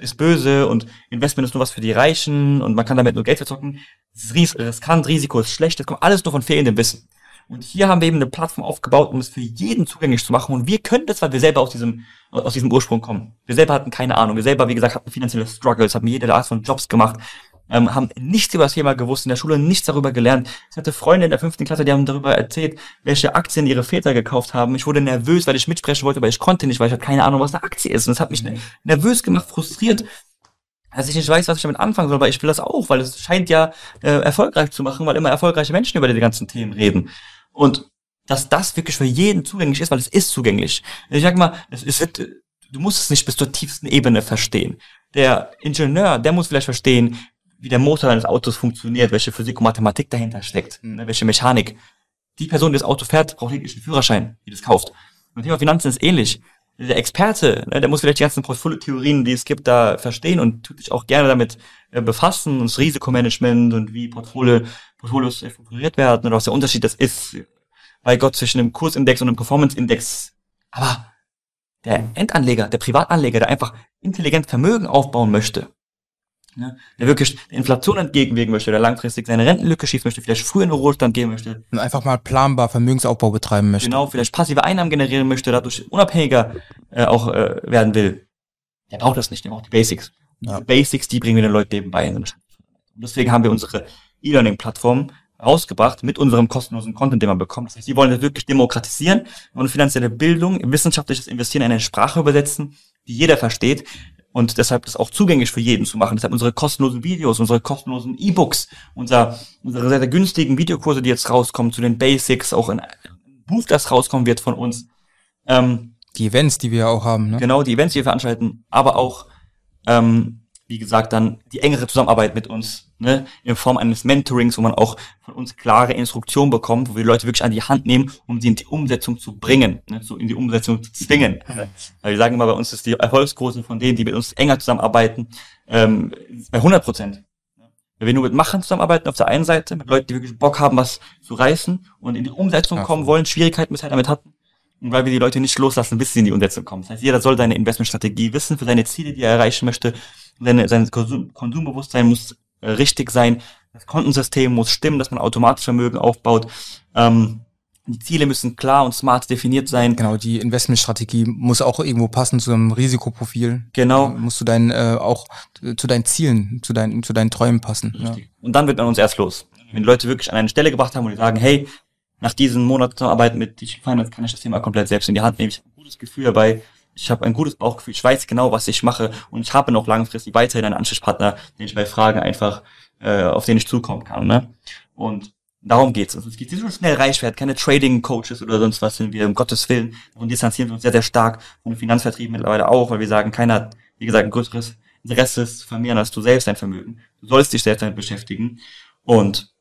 ist böse und Investment ist nur was für die Reichen und man kann damit nur Geld verzocken, das ist riskant, Risiko ist schlecht, das kommt alles nur von fehlendem Wissen. Und hier haben wir eben eine Plattform aufgebaut, um es für jeden zugänglich zu machen. Und wir können das, weil wir selber aus diesem, aus diesem Ursprung kommen. Wir selber hatten keine Ahnung. Wir selber, wie gesagt, hatten finanzielle Struggles, haben jede Art von Jobs gemacht, ähm, haben nichts über das Thema gewusst, in der Schule nichts darüber gelernt. Ich hatte Freunde in der fünften Klasse, die haben darüber erzählt, welche Aktien ihre Väter gekauft haben. Ich wurde nervös, weil ich mitsprechen wollte, aber ich konnte nicht, weil ich hatte keine Ahnung, was eine Aktie ist. Und das hat mich nervös gemacht, frustriert dass ich nicht weiß, was ich damit anfangen soll, weil ich will das auch, weil es scheint ja äh, erfolgreich zu machen, weil immer erfolgreiche Menschen über die ganzen Themen reden. Und dass das wirklich für jeden zugänglich ist, weil es ist zugänglich. Ich sag mal, es ist, du musst es nicht bis zur tiefsten Ebene verstehen. Der Ingenieur, der muss vielleicht verstehen, wie der Motor eines Autos funktioniert, welche Physik und Mathematik dahinter steckt, ne, welche Mechanik. Die Person, die das Auto fährt, braucht lediglich einen Führerschein, die das kauft. Und Thema Finanzen ist ähnlich der Experte, ne, der muss vielleicht die ganzen Portfolio-Theorien, die es gibt, da verstehen und tut sich auch gerne damit äh, befassen und das Risikomanagement und wie Portfolio, Portfolios äh, strukturiert werden oder was der Unterschied das ist, bei Gott zwischen einem Kursindex und einem Performance-Index. Aber der Endanleger, der Privatanleger, der einfach intelligent Vermögen aufbauen möchte, ne, der wirklich Inflation entgegenwirken möchte, der langfristig seine Rentenlücke schießen möchte, vielleicht früher in den Ruhestand gehen möchte, Und einfach mal planbar Vermögensaufbau betreiben möchte. genau, vielleicht passive Einnahmen generieren möchte, dadurch unabhängiger äh, auch äh, werden will, der braucht das nicht, der braucht die Basics. Ja. Diese Basics, die bringen wir den Leuten nebenbei. Und deswegen haben wir unsere E-Learning-Plattform rausgebracht mit unserem kostenlosen Content, den man bekommt. Das heißt, die wollen das wirklich demokratisieren und finanzielle Bildung, wissenschaftliches Investieren in eine Sprache übersetzen, die jeder versteht und deshalb das auch zugänglich für jeden zu machen. Deshalb unsere kostenlosen Videos, unsere kostenlosen E-Books, unser, unsere sehr, sehr günstigen Videokurse, die jetzt rauskommen zu den Basics, auch ein Buch, das rauskommen wird von uns. Ähm, Die Events, die wir ja auch haben. Ne? genau, die Events, die wir veranstalten, aber auch, ähm, wie gesagt, dann die engere Zusammenarbeit mit uns, ne, in Form eines Mentorings, wo man auch von uns klare Instruktionen bekommt, wo wir Leute wirklich an die Hand nehmen, um sie in die Umsetzung zu bringen, ne, so in die Umsetzung zu zwingen. *laughs* Weil wir sagen immer, bei uns ist die Erfolgsquote von denen, die mit uns enger zusammenarbeiten, ähm, bei 100 Prozent. Wenn wir nur mit Machern zusammenarbeiten auf der einen Seite, mit Leuten, die wirklich Bock haben, was zu reißen und in die Umsetzung Ach kommen wollen, Schwierigkeiten bisher damit hatten, und weil wir die Leute nicht loslassen, bis sie in die Umsetzung kommen. Das heißt, jeder soll seine Investmentstrategie wissen für seine Ziele, die er erreichen möchte. Seine, sein Konsum, Konsumbewusstsein muss äh, richtig sein. Das Kontensystem muss stimmen, dass man automatisch Vermögen aufbaut. Ähm, die Ziele müssen klar und smart definiert sein. Genau, die Investmentstrategie muss auch irgendwo passen zu einem Risikoprofil. Genau. Musst du deinen äh, auch äh, zu deinen Zielen, zu deinen zu deinen Träumen passen. Ja. Und dann wird man uns erst los. Wenn die Leute wirklich an eine Stelle gebracht haben und die sagen, hey, nach diesen Monaten Zusammenarbeit mit Teaching Finance kann ich das Thema komplett selbst in die Hand nehmen. Ich habe ein gutes Gefühl dabei. Ich habe ein gutes Bauchgefühl. Ich weiß genau, was ich mache. Und ich habe noch langfristig weiterhin einen Ansprechpartner, den ich bei Fragen einfach, äh, auf den ich zukommen kann. Ne? Und Darum geht's. Also es geht nicht so schnell reich werden, keine Trading-Coaches oder sonst was sind wir, um Gottes Willen. Und distanzieren wir uns sehr, sehr stark von Finanzvertrieben mittlerweile auch, weil wir sagen, keiner hat, wie gesagt, ein größeres Interesse zu vermehren als du selbst dein Vermögen. Du sollst dich selbst damit beschäftigen. Und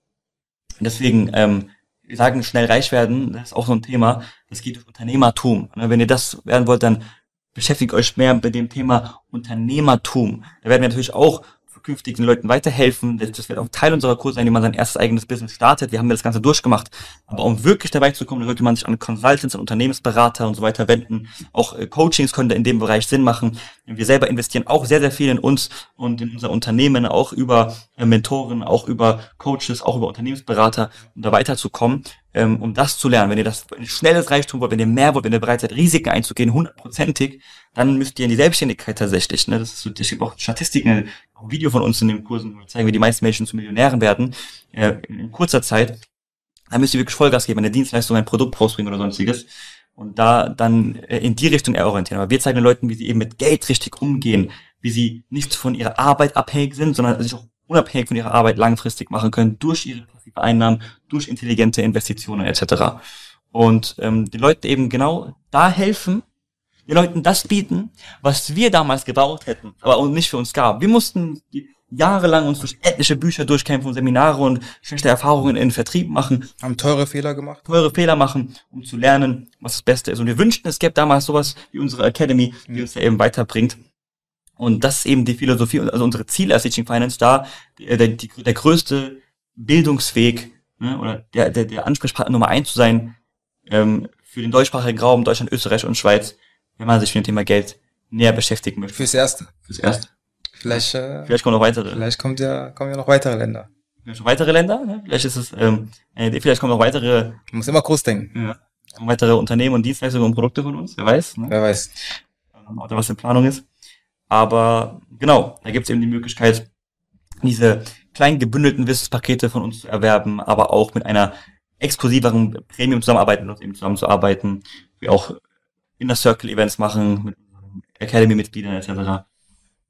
deswegen, ähm, wir sagen, schnell reich werden, das ist auch so ein Thema, das geht durch Unternehmertum. Ne, wenn ihr das werden wollt, dann beschäftigt euch mehr mit dem Thema Unternehmertum. Da werden wir natürlich auch zukünftigen Leuten weiterhelfen. Das wird auch Teil unserer Kurse sein, wie man sein erstes eigenes Business startet. Wir haben das Ganze durchgemacht. Aber um wirklich dabei zu kommen, sollte man sich an Consultants, an Unternehmensberater und so weiter wenden. Auch äh, Coachings können da in dem Bereich Sinn machen. Wir selber investieren auch sehr, sehr viel in uns und in unser Unternehmen, auch über äh, Mentoren, auch über Coaches, auch über Unternehmensberater, um da weiterzukommen ähm, um das zu lernen. Wenn ihr das wenn schnelles Reichtum wollt, wenn ihr mehr wollt, wenn ihr bereit seid, Risiken einzugehen, hundertprozentig, dann müsst ihr in die Selbstständigkeit tatsächlich. Ne? Das ist so, es gibt auch Statistiken, Video von uns in den Kursen, wo wir zeigen, wie die meisten Menschen zu Millionären werden, äh, in kurzer Zeit. Da müsst ihr wirklich Vollgas geben, eine Dienstleistung, ein Produkt rausbringen oder sonstiges. Und da dann äh, in die Richtung eher orientieren. Aber wir zeigen den Leuten, wie sie eben mit Geld richtig umgehen, wie sie nicht von ihrer Arbeit abhängig sind, sondern sich auch unabhängig von ihrer Arbeit langfristig machen können durch ihre passive Einnahmen, durch intelligente Investitionen etc. Und ähm, den Leuten eben genau da helfen, den Leuten das bieten, was wir damals gebraucht hätten, aber nicht für uns gab. Wir mussten jahrelang uns durch etliche Bücher durchkämpfen, Seminare und schlechte Erfahrungen in Vertrieb machen. Haben teure Fehler gemacht. Teure Fehler machen, um zu lernen, was das Beste ist. Und wir wünschten, es gäbe damals sowas wie unsere Academy, die uns da eben weiterbringt. Und das ist eben die Philosophie, also unsere Ziele als Teaching Finance da, der, der, der größte Bildungsweg ne, oder der, der, der Ansprechpartner Nummer eins zu sein ähm, für den deutschsprachigen Raum, Deutschland, Österreich und Schweiz, wenn man sich mit dem Thema Geld näher beschäftigen möchte. Fürs Erste. Fürs Erste. Vielleicht, äh, Vielleicht kommen noch weitere. vielleicht kommt ja, kommen ja noch weitere Länder. Vielleicht noch weitere Länder, ne? vielleicht ist es, ähm, eine Idee, vielleicht kommen noch weitere, Man muss immer groß denken. ja, weitere Unternehmen und Dienstleistungen und Produkte von uns, wer weiß, ne? Wer weiß. ähm, oder was in Planung ist. Aber genau, da gibt es eben die Möglichkeit, diese kleinen gebündelten Wissenspakete von uns zu erwerben, aber auch mit einer exklusiveren Premium-Zusammenarbeit mit uns eben zusammenzuarbeiten. Wir auch Inner Circle Events machen mit Academy-Mitgliedern etc.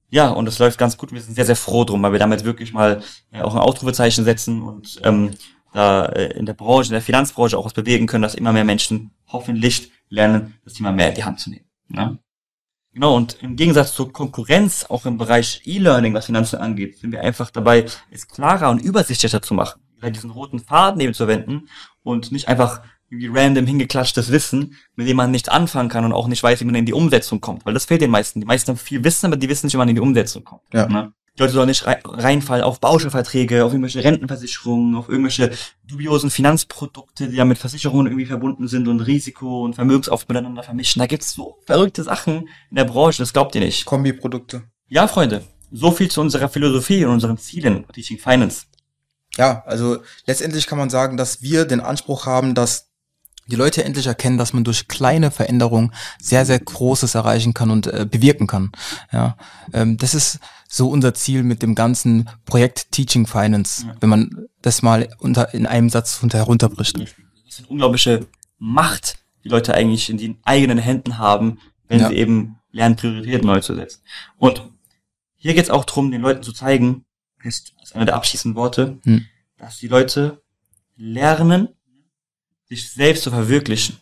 Ja, und es läuft ganz gut. Wir sind sehr, sehr froh drum, weil wir damit wirklich mal äh, auch ein Ausrufezeichen setzen und ähm, da äh, in der Branche, in der Finanzbranche auch was bewegen können, dass immer mehr Menschen hoffentlich lernen, das Thema mehr in die Hand zu nehmen. Ne? Genau, und im Gegensatz zur Konkurrenz, auch im Bereich E-Learning, was Finanzen angeht, sind wir einfach dabei, es klarer und übersichtlicher zu machen. Diesen roten Faden eben zu wenden und nicht einfach irgendwie random hingeklatschtes Wissen, mit dem man nichts anfangen kann und auch nicht weiß, wie man in die Umsetzung kommt. Weil das fehlt den meisten. Die meisten haben viel Wissen, aber die wissen nicht, wie man in die Umsetzung kommt. Ja. Ne? Die Leute sollen nicht rei- reinfallen auf Bausparverträge, auf irgendwelche Rentenversicherungen, auf irgendwelche dubiosen Finanzprodukte, die ja mit Versicherungen irgendwie verbunden sind und Risiko und Vermögensaufbau miteinander vermischen. Da gibt's so verrückte Sachen in der Branche, das glaubt ihr nicht. Kombiprodukte. Ja, Freunde, so viel zu unserer Philosophie und unseren Zielen, Teaching Finance. Ja, also letztendlich kann man sagen, dass wir den Anspruch haben, dass die Leute endlich erkennen, dass man durch kleine Veränderungen sehr, sehr Großes erreichen kann und äh, bewirken kann. Ja, ähm, das ist so unser Ziel mit dem ganzen Projekt Teaching Finance, wenn man das mal unter, in einem Satz unter herunterbricht. Das ist eine unglaubliche Macht, die Leute eigentlich in den eigenen Händen haben, wenn Ja. sie eben lernen, Prioritäten neu zu setzen. Und hier geht es auch darum, den Leuten zu zeigen, ist das ist einer der abschließenden Worte, Hm. dass die Leute lernen, sich selbst zu verwirklichen.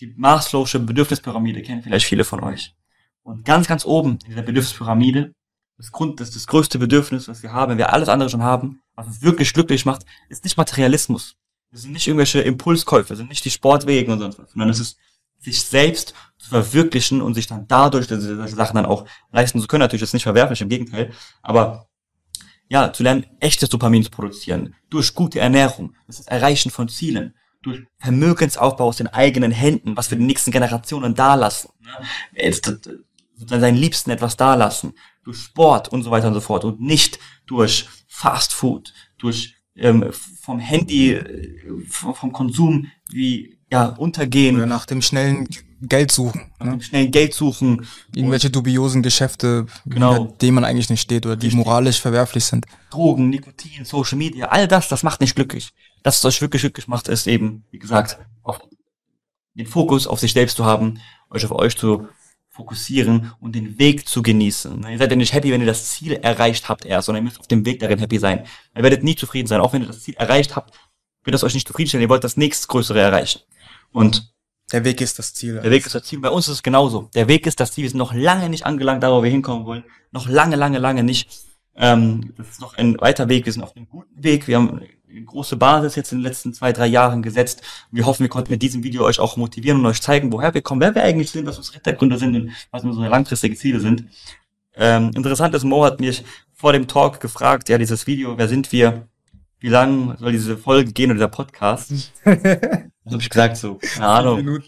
Die Maslow'sche Bedürfnispyramide kennen vielleicht viele von euch. Und ganz, ganz oben in dieser Bedürfnispyramide, das Grund, das, das größte Bedürfnis, was wir haben, wenn wir alles andere schon haben, was uns wirklich glücklich macht, ist nicht Materialismus. Das sind nicht irgendwelche Impulskäufe, das sind nicht die Sportwegen und sonst was, sondern es ist sich selbst zu verwirklichen und sich dann dadurch diese, solche Sachen dann auch leisten zu können. Natürlich ist nicht verwerflich, im Gegenteil. Aber ja, zu lernen, echtes Dopamin zu produzieren. Durch gute Ernährung, das ist Erreichen von Zielen. Durch Vermögensaufbau aus den eigenen Händen, was für die nächsten Generationen dalassen. Ne? Äh, sozusagen seinen Liebsten etwas dalassen. Durch Sport und so weiter und so fort. Und nicht durch Fast Food, durch ähm, vom Handy, äh, vom, vom Konsum wie ja untergehen, Oder nach dem schnellen Geld suchen. Ne? schnell Geld suchen. Irgendwelche dubiosen Geschäfte, Genau. denen man eigentlich nicht steht oder die Richtig. moralisch verwerflich sind. Drogen, Nikotin, Social Media, all das, das macht nicht glücklich. Das, was euch wirklich glücklich macht, ist eben, wie gesagt, auf den Fokus auf sich selbst zu haben, euch auf euch zu fokussieren und den Weg zu genießen. Ihr seid ja nicht happy, wenn ihr das Ziel erreicht habt erst, sondern ihr müsst auf dem Weg darin happy sein. Ihr werdet nie zufrieden sein. Auch wenn ihr das Ziel erreicht habt, wird das euch nicht zufriedenstellen. Ihr wollt das nächstgrößere erreichen. Und der Weg ist das Ziel. Der Weg ist das Ziel. Bei uns ist es genauso. Der Weg ist das Ziel. Wir sind noch lange nicht angelangt, da wo wir hinkommen wollen. Noch lange, lange, lange nicht. Ähm, das ist noch ein weiter Weg. Wir sind auf einem guten Weg. Wir haben eine große Basis jetzt in den letzten zwei, drei Jahren gesetzt. Wir hoffen, wir konnten mit diesem Video euch auch motivieren und euch zeigen, woher wir kommen, wer wir eigentlich sind, was unsere Hintergründe sind und was unsere langfristigen Ziele sind. Ähm, interessant ist, Mo hat mich vor dem Talk gefragt, ja, dieses Video, wer sind wir? Wie lang soll diese Folge gehen oder dieser Podcast? *laughs* Was habe ich gesagt? So, keine Ahnung.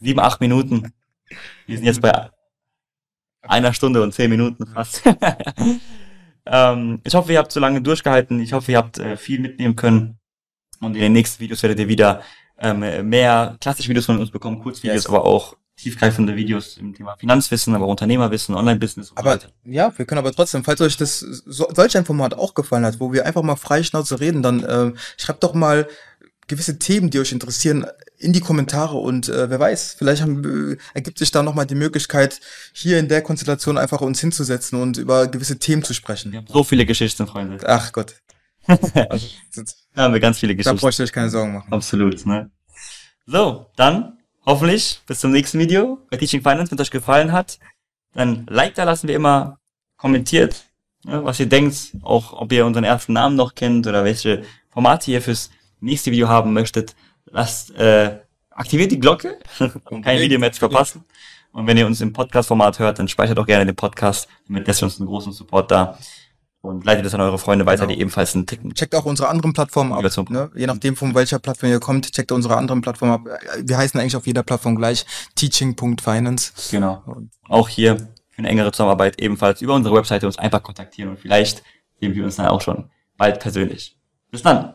Sieben, acht Minuten. Wir sind jetzt bei einer Stunde und zehn Minuten fast. *laughs* Ähm, ich hoffe, ihr habt so lange durchgehalten. Ich hoffe, ihr habt äh, viel mitnehmen können. Und in den nächsten Videos werdet ihr wieder ähm, mehr klassische Videos von uns bekommen, Kurzvideos, yes. aber auch tiefgreifende Videos im Thema Finanzwissen, aber Unternehmerwissen, Online-Business und aber, so weiter. Ja, wir können aber trotzdem, falls euch das so, solch ein Format auch gefallen hat, wo wir einfach mal frei Schnauze reden, dann äh, schreibt doch mal gewisse Themen, die euch interessieren, in die Kommentare und äh, wer weiß, vielleicht haben, äh, ergibt sich da nochmal die Möglichkeit, hier in der Konstellation einfach uns hinzusetzen und über gewisse Themen zu sprechen. Wir haben so viele Geschichten, Freunde. Ach Gott. *laughs* also, da haben wir ganz viele Geschichten. Da bräuchte ich euch keine Sorgen machen. Absolut, ne? So, dann hoffentlich bis zum nächsten Video bei Teaching Finance, wenn es euch gefallen hat. Dann Like da lassen wir immer, kommentiert, ne, was ihr denkt, auch ob ihr unseren ersten Namen noch kennt oder welche Formate ihr fürs nächste Video haben möchtet lasst, äh, aktiviert die Glocke, um kein Video mehr zu verpassen. Und wenn ihr uns im Podcast-Format hört, dann speichert auch gerne den Podcast, damit lässt ihr uns einen großen Support da. Und leitet es an eure Freunde weiter, genau. die ebenfalls einen Ticken. Checkt auch unsere anderen Plattformen ab. Ne? Je nachdem, von welcher Plattform ihr kommt, checkt unsere anderen Plattformen ab. Wir heißen eigentlich auf jeder Plattform gleich teaching.finance. Genau. Und auch hier für eine engere Zusammenarbeit ebenfalls über unsere Webseite uns einfach kontaktieren und vielleicht sehen wir uns dann auch schon bald persönlich. Bis dann.